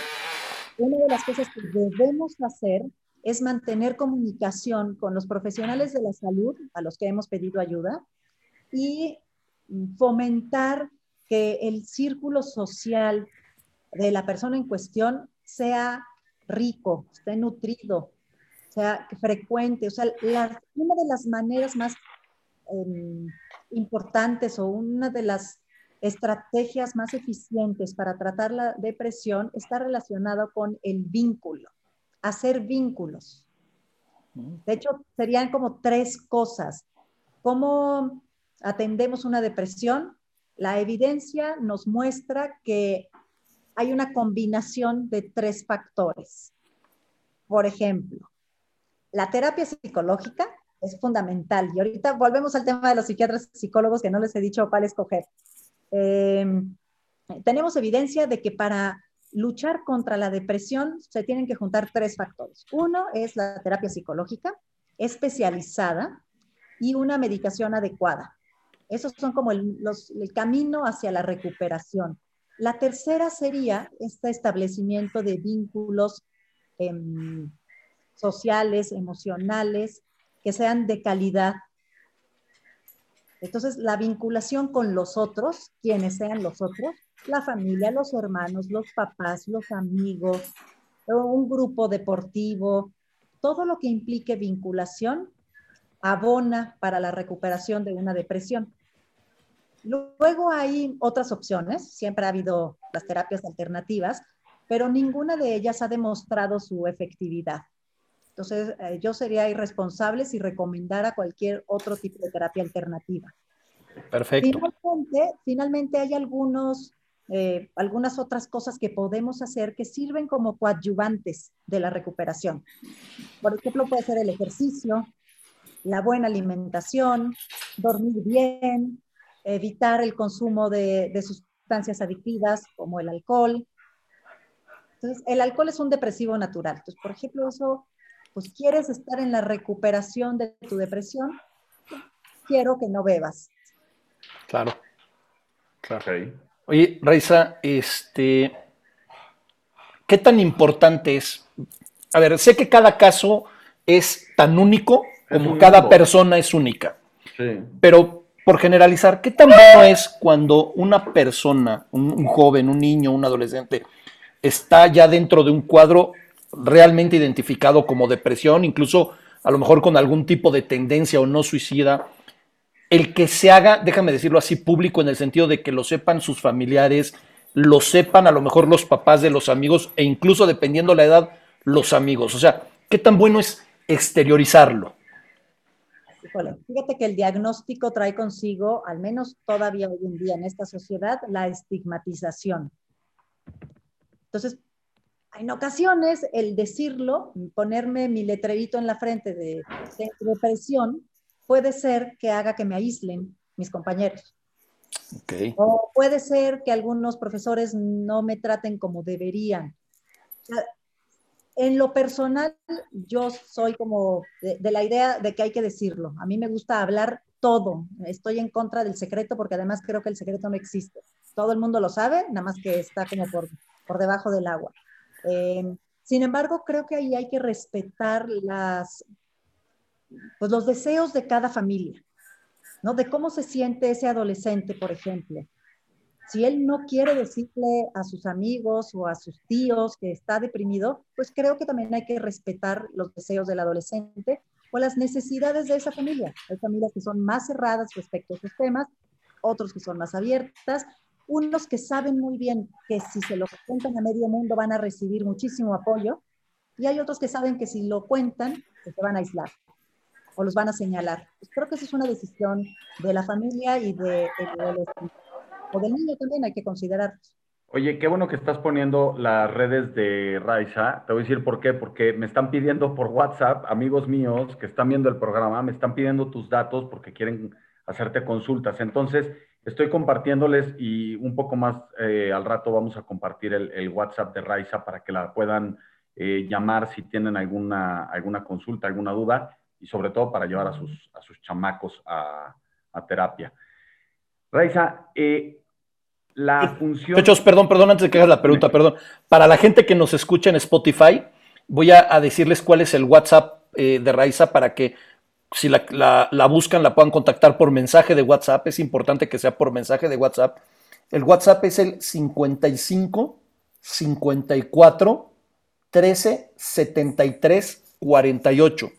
una de las cosas que debemos hacer es mantener comunicación con los profesionales de la salud a los que hemos pedido ayuda y fomentar que el círculo social de la persona en cuestión sea rico, esté nutrido, sea frecuente. O sea, una de las maneras más em, importantes o una de las estrategias más eficientes para tratar la depresión está relacionada con el vínculo, hacer vínculos. De hecho, serían como tres cosas. ¿Cómo atendemos una depresión? La evidencia nos muestra que hay una combinación de tres factores. Por ejemplo, la terapia psicológica es fundamental. Y ahorita volvemos al tema de los psiquiatras y psicólogos que no les he dicho cuál escoger. Em, tenemos evidencia de que para luchar contra la depresión se tienen que juntar tres factores. Uno es la terapia psicológica especializada y una medicación adecuada. Esos son como el camino hacia la recuperación. La tercera sería este establecimiento de vínculos em, sociales, emocionales, que sean de calidad. Entonces, la vinculación con los otros, quienes sean los otros, la familia, los hermanos, los papás, los amigos, un grupo deportivo, todo lo que implique vinculación abona para la recuperación de una depresión. Luego hay otras opciones, siempre ha habido las terapias alternativas, pero ninguna de ellas ha demostrado su efectividad. Entonces, eh, yo sería irresponsable si recomendara cualquier otro tipo de terapia alternativa. Perfecto. Finalmente, hay algunos, eh, algunas otras cosas que podemos hacer que sirven como coadyuvantes de la recuperación. Por ejemplo, puede ser el ejercicio, la buena alimentación, dormir bien, evitar el consumo de, sustancias adictivas como el alcohol. Entonces, el alcohol es un depresivo natural. Entonces, por ejemplo, eso, pues quieres estar en la recuperación de tu depresión, quiero que no bebas. Claro. claro. Oye, Raiza, este, ¿qué tan importante es? A ver, sé que cada caso es tan único como cada persona es única. Sí. Pero por generalizar, ¿qué tan bueno es cuando una persona, un, joven, un niño, un adolescente, está ya dentro de un cuadro realmente identificado como depresión, incluso a lo mejor con algún tipo de tendencia o no suicida, el que se haga, déjame decirlo así, público en el sentido de que lo sepan sus familiares, lo sepan a lo mejor los papás de los amigos e incluso dependiendo la edad, los amigos. O sea, ¿qué tan bueno es exteriorizarlo? Fíjate que el diagnóstico trae consigo, al menos todavía hoy en día en esta sociedad, la estigmatización. Entonces, en ocasiones el decirlo, ponerme mi letrerito en la frente de, depresión, puede ser que haga que me aíslen mis compañeros. O puede ser que algunos profesores no me traten como deberían. En lo personal, yo soy como de, la idea de que hay que decirlo. A mí me gusta hablar todo. Estoy en contra del secreto porque además creo que el secreto no existe. Todo el mundo lo sabe, nada más que está como por, por debajo del agua. Em, sin embargo, creo que ahí hay que respetar las, pues los deseos de cada familia, ¿no? De cómo se siente ese adolescente, por ejemplo. Si él no quiere decirle a sus amigos o a sus tíos que está deprimido, pues creo que también hay que respetar los deseos del adolescente o las necesidades de esa familia. Hay familias que son más cerradas respecto a esos temas, otros que son más abiertas, unos que saben muy bien que si se lo cuentan a medio mundo van a recibir muchísimo apoyo, y hay otros que saben que si lo cuentan, pues se van a aislar o los van a señalar. Pues creo que esa es una decisión de la familia y de, o del niño también, hay que considerar. Oye, qué bueno que estás poniendo las redes de Raiza. Te voy a decir por qué, porque me están pidiendo por WhatsApp, amigos míos que están viendo el programa, me están pidiendo tus datos porque quieren hacerte consultas. Entonces, estoy compartiéndoles y un poco más eh, al rato vamos a compartir el, WhatsApp de Raiza para que la puedan eh, llamar si tienen alguna, alguna consulta, alguna duda y sobre todo para llevar a sus, a sus chamacos a, terapia. Raiza, eh, la función... Hechos, perdón, perdón, antes de que hagas la pregunta, perdón. Para la gente que nos escucha en Spotify, voy a, decirles cuál es el WhatsApp de Raiza para que si la, la, buscan, la puedan contactar por mensaje de WhatsApp. Es importante que sea por mensaje de WhatsApp. El WhatsApp es el 55 54 13 73 48.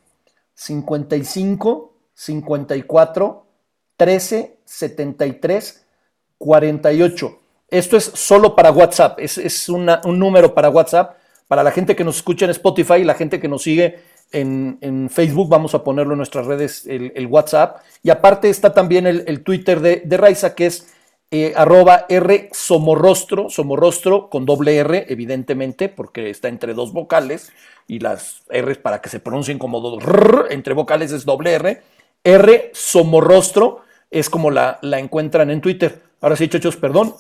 55 54 13 73 48. Esto es solo para WhatsApp. Es, es un número para WhatsApp. Para la gente que nos escucha en Spotify y la gente que nos sigue en, Facebook, vamos a ponerlo en nuestras redes, el, WhatsApp. Y aparte está también el, Twitter de, de, Raiza, que es eh, arroba R Somorrostro, Somorrostro con doble R, evidentemente, porque está entre dos vocales, y las R para que se pronuncien como dos, entre vocales es doble R. R Somorrostro es como la, la encuentran en Twitter. Ahora sí, chochos, perdón,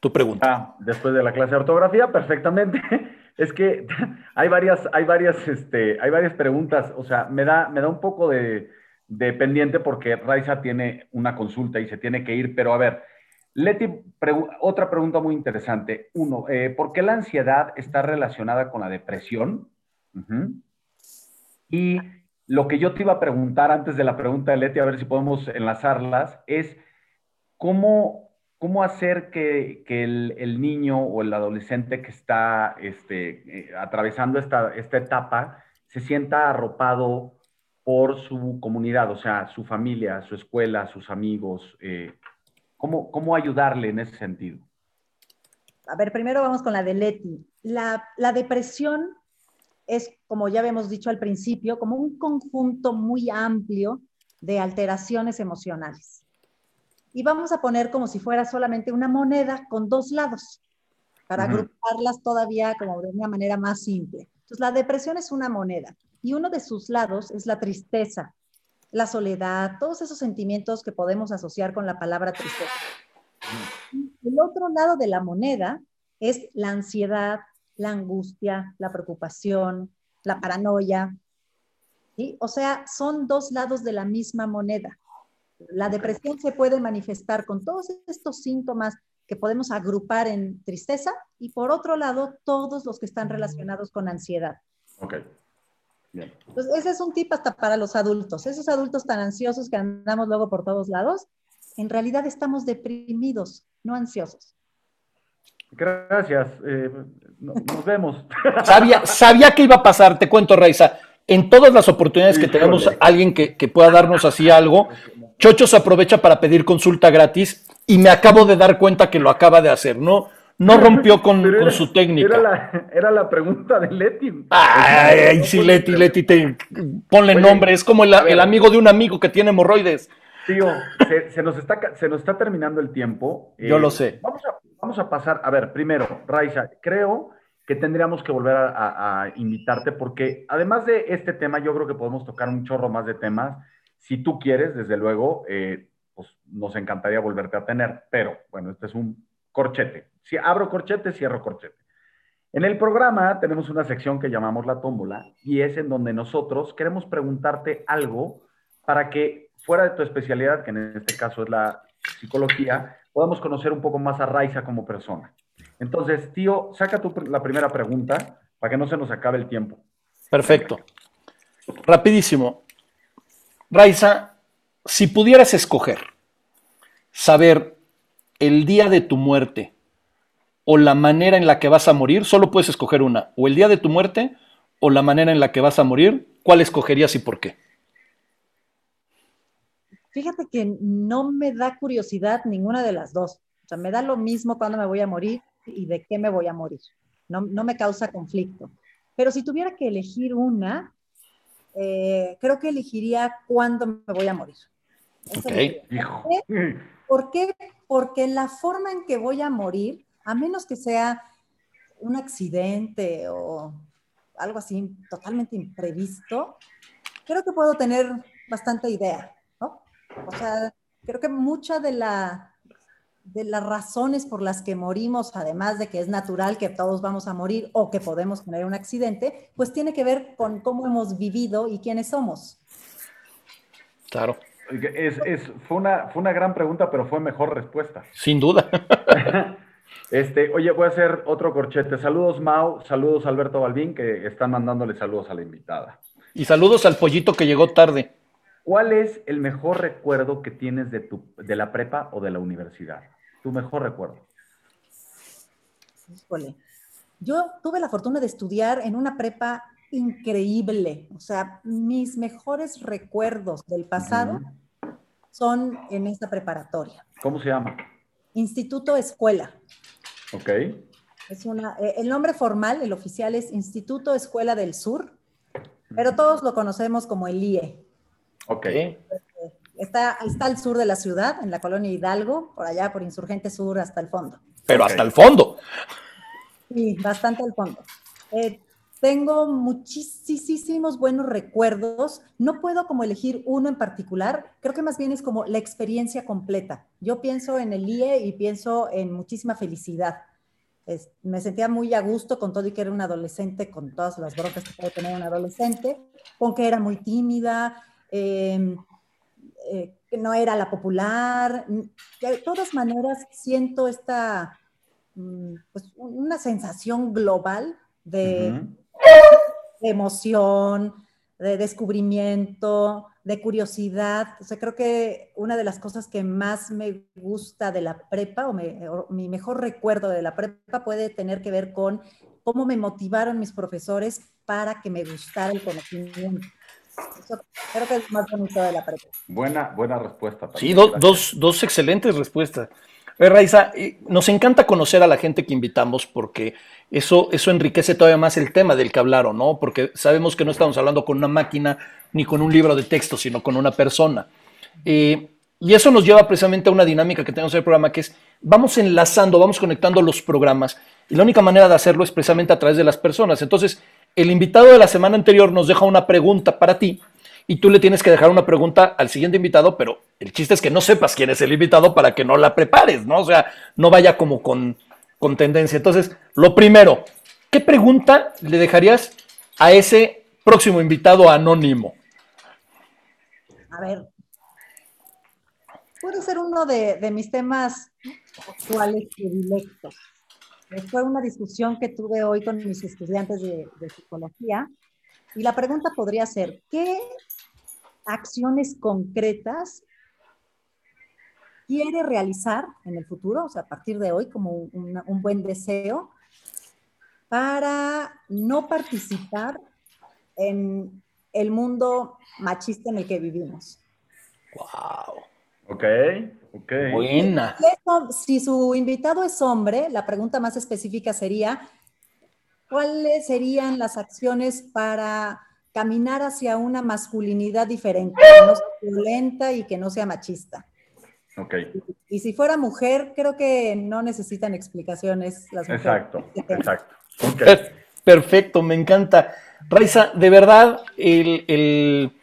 tu pregunta. Ah, después de la clase de ortografía, perfectamente. Es que hay varias, hay varias, este, hay varias preguntas. O sea, me da, me da un poco de, pendiente porque Raiza tiene una consulta y se tiene que ir. Pero a ver, Leti, otra pregunta muy interesante. Uno, eh, ¿por qué la ansiedad está relacionada con la depresión? Y lo que yo te iba a preguntar antes de la pregunta de Leti, a ver si podemos enlazarlas, es cómo ¿Cómo hacer que, el, niño o el adolescente que está este, eh, atravesando esta, etapa se sienta arropado por su comunidad, o sea, su familia, su escuela, sus amigos? Eh, ¿cómo, ¿Cómo ayudarle en ese sentido? A ver, primero vamos con la de Leti. La, la depresión es, como ya habíamos dicho al principio, como un conjunto muy amplio de alteraciones emocionales y vamos a poner como si fuera solamente una moneda con dos lados, para agruparlas todavía como de una manera más simple. Entonces, la depresión es una moneda y uno de sus lados es la tristeza, la soledad, todos esos sentimientos que podemos asociar con la palabra tristeza. El otro lado de la moneda es la ansiedad, la angustia, la preocupación, la paranoia. O sea, son dos lados de la misma moneda. La depresión se puede manifestar con todos estos síntomas que podemos agrupar en tristeza y por otro lado todos los que están relacionados con ansiedad. Ok. Bien. Entonces, ese es un tip hasta para los adultos. Esos adultos tan ansiosos que andamos luego por todos lados, en realidad estamos deprimidos, no ansiosos. Gracias. Eh, nos vemos. Sabía, sabía que iba a pasar, te cuento, Raiza. En todas las oportunidades que tenemos alguien que, que, pueda darnos así algo, Chocho se aprovecha para pedir consulta gratis y me acabo de dar cuenta que lo acaba de hacer. No, no rompió con, su técnica. Era la, pregunta de Leti. Ay, sí, Leti, Leti, te, ponle nombre. Es como el, amigo de un amigo que tiene hemorroides. Tío, se, nos, está, se nos está terminando el tiempo. Yo lo eh, sé. Vamos a, vamos a pasar, a ver, primero, Raiza, creo que tendríamos que volver a, a invitarte porque además de este tema, yo creo que podemos tocar un chorro más de temas si tú quieres, desde luego, eh, pues nos encantaría volverte a tener, pero bueno, este es un corchete. Si abro corchete, cierro corchete. En el programa tenemos una sección que llamamos la tómbola y es en donde nosotros queremos preguntarte algo para que fuera de tu especialidad, que en este caso es la psicología, podamos conocer un poco más a Raiza como persona. Entonces, tío, saca tú la primera pregunta para que no se nos acabe el tiempo. Perfecto. Rapidísimo. Raiza, si pudieras escoger saber el día de tu muerte o la manera en la que vas a morir, solo puedes escoger una, o el día de tu muerte o la manera en la que vas a morir, ¿cuál escogerías y por qué? Fíjate que no me da curiosidad ninguna de las dos. O sea, me da lo mismo cuándo me voy a morir y de qué me voy a morir. No, no me causa conflicto. Pero si tuviera que elegir una, eh, creo que elegiría cuándo me voy a morir. Okay. ¿Por qué? Porque la forma en que voy a morir, a menos que sea un accidente o algo así totalmente imprevisto, creo que puedo tener bastante idea, ¿no? O sea, creo que mucha de la de las razones por las que morimos, además de que es natural que todos vamos a morir o que podemos tener un accidente, pues tiene que ver con cómo hemos vivido y quiénes somos. Claro. Es, es, fue, una, fue una gran pregunta, pero fue mejor respuesta. Sin duda. Este, oye, voy a hacer otro corchete. Saludos, Mau. Saludos, Alberto Balbín, que están mandándole saludos a la invitada. Y saludos al pollito que llegó tarde. ¿Cuál es el mejor recuerdo que tienes de, tu, de la prepa o de la universidad? Tu mejor recuerdo. Híjole. Yo tuve la fortuna de estudiar en una prepa increíble. O sea, mis mejores recuerdos del pasado son en esta preparatoria. ¿Cómo se llama? Instituto Escuela. Ok. Es una, eh, el nombre formal, el oficial es Instituto Escuela del Sur, pero todos lo conocemos como el IE. Ok. Está, está al sur de la ciudad, en la colonia Hidalgo, por allá por Insurgente Sur hasta el fondo. Pero hasta el fondo. Sí, bastante al fondo. Eh, tengo muchísimos buenos recuerdos. No puedo como elegir uno en particular. Creo que más bien es como la experiencia completa. Yo pienso en el IE y pienso en muchísima felicidad. me sentía muy a gusto con todo y que era un adolescente, con todas las broncas que puede tener un adolescente, con que era muy tímida, em, eh, que no era la popular. De todas maneras, siento esta, mm, pues, una sensación global de de emoción, de descubrimiento, de curiosidad. O sea, creo que una de las cosas que más me gusta de la prepa o, mi mejor recuerdo de la prepa puede tener que ver con cómo me motivaron mis profesores para que me gustara el conocimiento. Eso creo que es más bonito de la prepa. Buena, buena respuesta. Sí, dos, dos excelentes respuestas. Raiza, nos encanta conocer a la gente que invitamos porque eso, eso enriquece todavía más el tema del que hablaron, ¿no? Porque sabemos que no estamos hablando con una máquina ni con un libro de texto, sino con una persona. Eh, y eso nos lleva precisamente a una dinámica que tenemos en el programa, que es vamos enlazando, vamos conectando los programas, y la única manera de hacerlo es precisamente a través de las personas. Entonces, el invitado de la semana anterior nos deja una pregunta para ti, y tú le tienes que dejar una pregunta al siguiente invitado, pero el chiste es que no sepas quién es el invitado para que no la prepares, ¿no? O sea, no vaya como con, con tendencia. Entonces, lo primero, ¿qué pregunta le dejarías a ese próximo invitado anónimo? A ver, puede ser uno de, mis temas actuales predilectos. Fue una discusión que tuve hoy con mis estudiantes de, psicología y la pregunta podría ser, ¿qué acciones concretas quiere realizar en el futuro, o sea, a partir de hoy, como un, buen deseo, para no participar en el mundo machista en el que vivimos. Wow. Ok, ok. Buena. Si su invitado es hombre, la pregunta más específica sería, ¿cuáles serían las acciones para caminar hacia una masculinidad diferente, que no sea violenta y que no sea machista. Ok. Y, si fuera mujer, creo que no necesitan explicaciones las mujeres. Exacto, exacto. Perfecto, me encanta. Raiza, de verdad, el, el,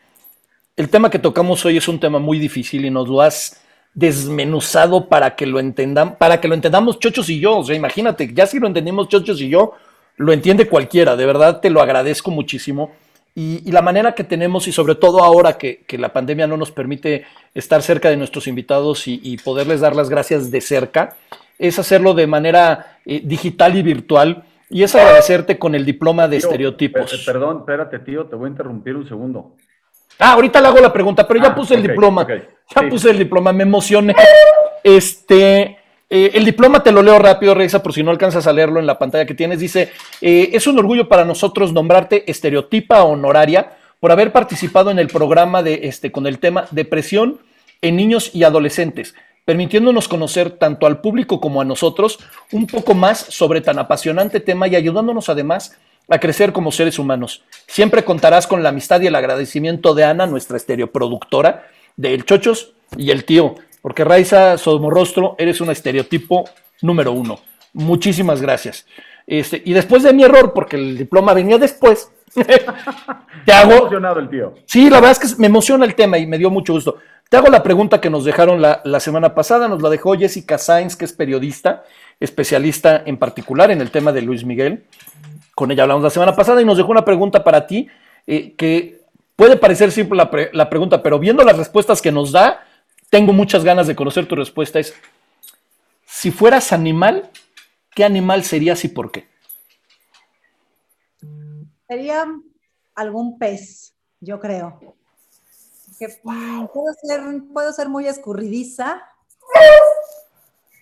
tema que tocamos hoy es un tema muy difícil y nos lo has desmenuzado para que lo entendan, para que lo entendamos Chochos y yo. O sea, imagínate, ya si lo entendimos Chochos y yo, lo entiende cualquiera. De verdad, te lo agradezco muchísimo. Y, la manera que tenemos, y sobre todo ahora que, la pandemia no nos permite estar cerca de nuestros invitados y, poderles dar las gracias de cerca, es hacerlo de manera eh, digital y virtual. Y es agradecerte con el diploma de estereotipos. perdón, espérate, tío, te voy a interrumpir un segundo. Ah, ahorita le hago la pregunta, pero ya ah, puse el diploma. ya puse el diploma, me emocioné. Este, Eh, el diploma te lo leo rápido, Reisa, por si no alcanzas a leerlo en la pantalla que tienes. Dice, eh, es un orgullo para nosotros nombrarte estereotipa honoraria por haber participado en el programa de, este, con el tema depresión en niños y adolescentes, permitiéndonos conocer tanto al público como a nosotros un poco más sobre tan apasionante tema y ayudándonos además a crecer como seres humanos. Siempre contarás con la amistad y el agradecimiento de Ana, nuestra estereoproductora, de El Chochos y el tío, porque Raiza Somorrostro, eres un estereotipo número uno. Muchísimas gracias. Este, y después de mi error, porque el diploma venía después, te hago. emocionado el tío. Sí, la verdad es que me emociona el tema y me dio mucho gusto. Te hago la pregunta que nos dejaron la, la semana pasada, nos la dejó Jessica Sainz, que es periodista, especialista en particular en el tema de Luis Miguel. Con ella hablamos la semana pasada y nos dejó una pregunta para ti eh, que puede parecer simple la, la pregunta, pero viendo las respuestas que nos da, tengo muchas ganas de conocer tu respuesta. Es, si fueras animal, ¿qué animal serías y por qué? Sería algún pez, yo creo. Puedo, ser, puedo ser muy escurridiza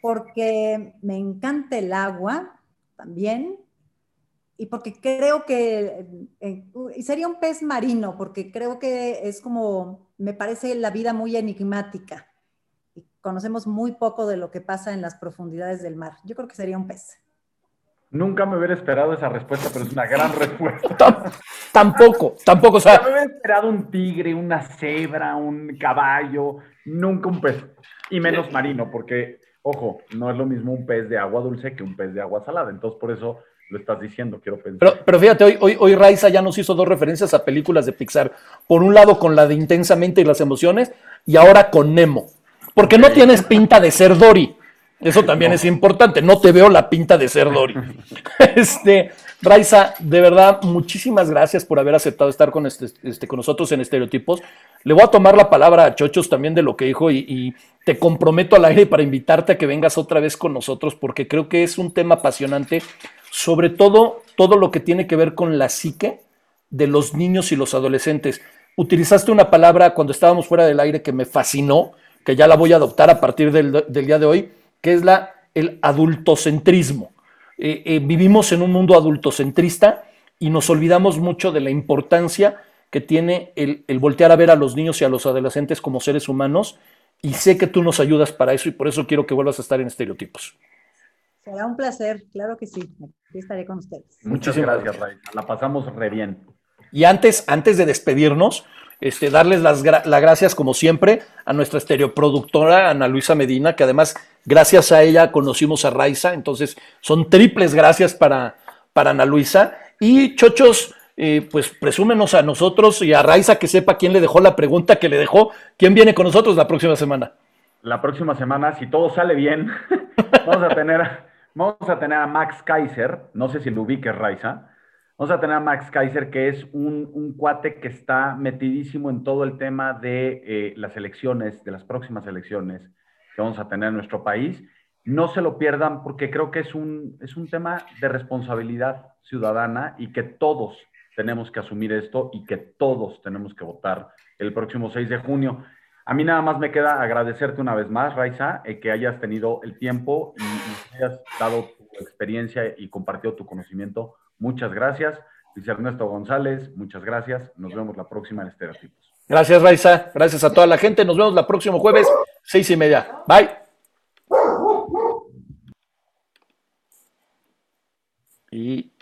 porque me encanta el agua también y porque creo que eh, sería un pez marino, porque creo que es como, me parece la vida muy enigmática y conocemos muy poco de lo que pasa en las profundidades del mar. Yo creo que sería un pez. Nunca me hubiera esperado esa respuesta, pero es una gran respuesta. tampoco, tampoco. O sea, me hubiera esperado un tigre, una cebra, un caballo, nunca un pez. Y menos marino, porque, ojo, no es lo mismo un pez de agua dulce que un pez de agua salada. Entonces, por eso lo estás diciendo, quiero pensar. Pero, pero fíjate, hoy, hoy, hoy Raiza ya nos hizo dos referencias a películas de Pixar. Por un lado con la de Intensamente y las emociones, y ahora con Nemo. Porque no tienes pinta de ser Dory. Eso también es importante. No te veo la pinta de ser Dory. este, Raiza, de verdad, muchísimas gracias por haber aceptado estar con, este, este, con nosotros en Estereotipos. Le voy a tomar la palabra a Chochos también de lo que dijo y, y te comprometo al aire para invitarte a que vengas otra vez con nosotros porque creo que es un tema apasionante sobre todo todo lo que tiene que ver con la psique de los niños y los adolescentes. Utilizaste una palabra cuando estábamos fuera del aire que me fascinó, que ya la voy a adoptar a partir del, día de hoy, que es la, el adultocentrismo. Eh, eh, vivimos en un mundo adultocentrista y nos olvidamos mucho de la importancia que tiene el, el, voltear a ver a los niños y a los adolescentes como seres humanos y sé que tú nos ayudas para eso y por eso quiero que vuelvas a estar en estereotipos. Será un placer, claro que sí. Aquí estaré con ustedes. Muchas gracias, Ray. La pasamos re bien. Y antes, antes de despedirnos, este, darles las, gracias, como siempre, a nuestra estereoproductora, Ana Luisa Medina, que además, gracias a ella, conocimos a Raiza. Entonces, son triples gracias para, para Ana Luisa. Y Chochos, eh, pues presúmenos a nosotros y a Raiza que sepa quién le dejó la pregunta que le dejó. ¿Quién viene con nosotros la próxima semana? La próxima semana, si todo sale bien, vamos a tener Vamos a tener a Max Kaiser, no sé si lo ubiques, Raiza. Vamos a tener a Max Kaiser, que es un, cuate que está metidísimo en todo el tema de eh, las elecciones, de las próximas elecciones que vamos a tener en nuestro país. No se lo pierdan porque creo que es un, es un tema de responsabilidad ciudadana y que todos tenemos que asumir esto y que todos tenemos que votar el próximo 6 de junio. A mí nada más me queda agradecerte una vez más, Raiza, eh, que hayas tenido el tiempo y, hayas dado tu experiencia y compartido tu conocimiento. Muchas gracias. Luis Ernesto González, muchas gracias. Nos vemos la próxima en Estereotipos. Gracias, Raiza. Gracias a toda la gente. Nos vemos la próximo jueves, seis y media. Bye. Y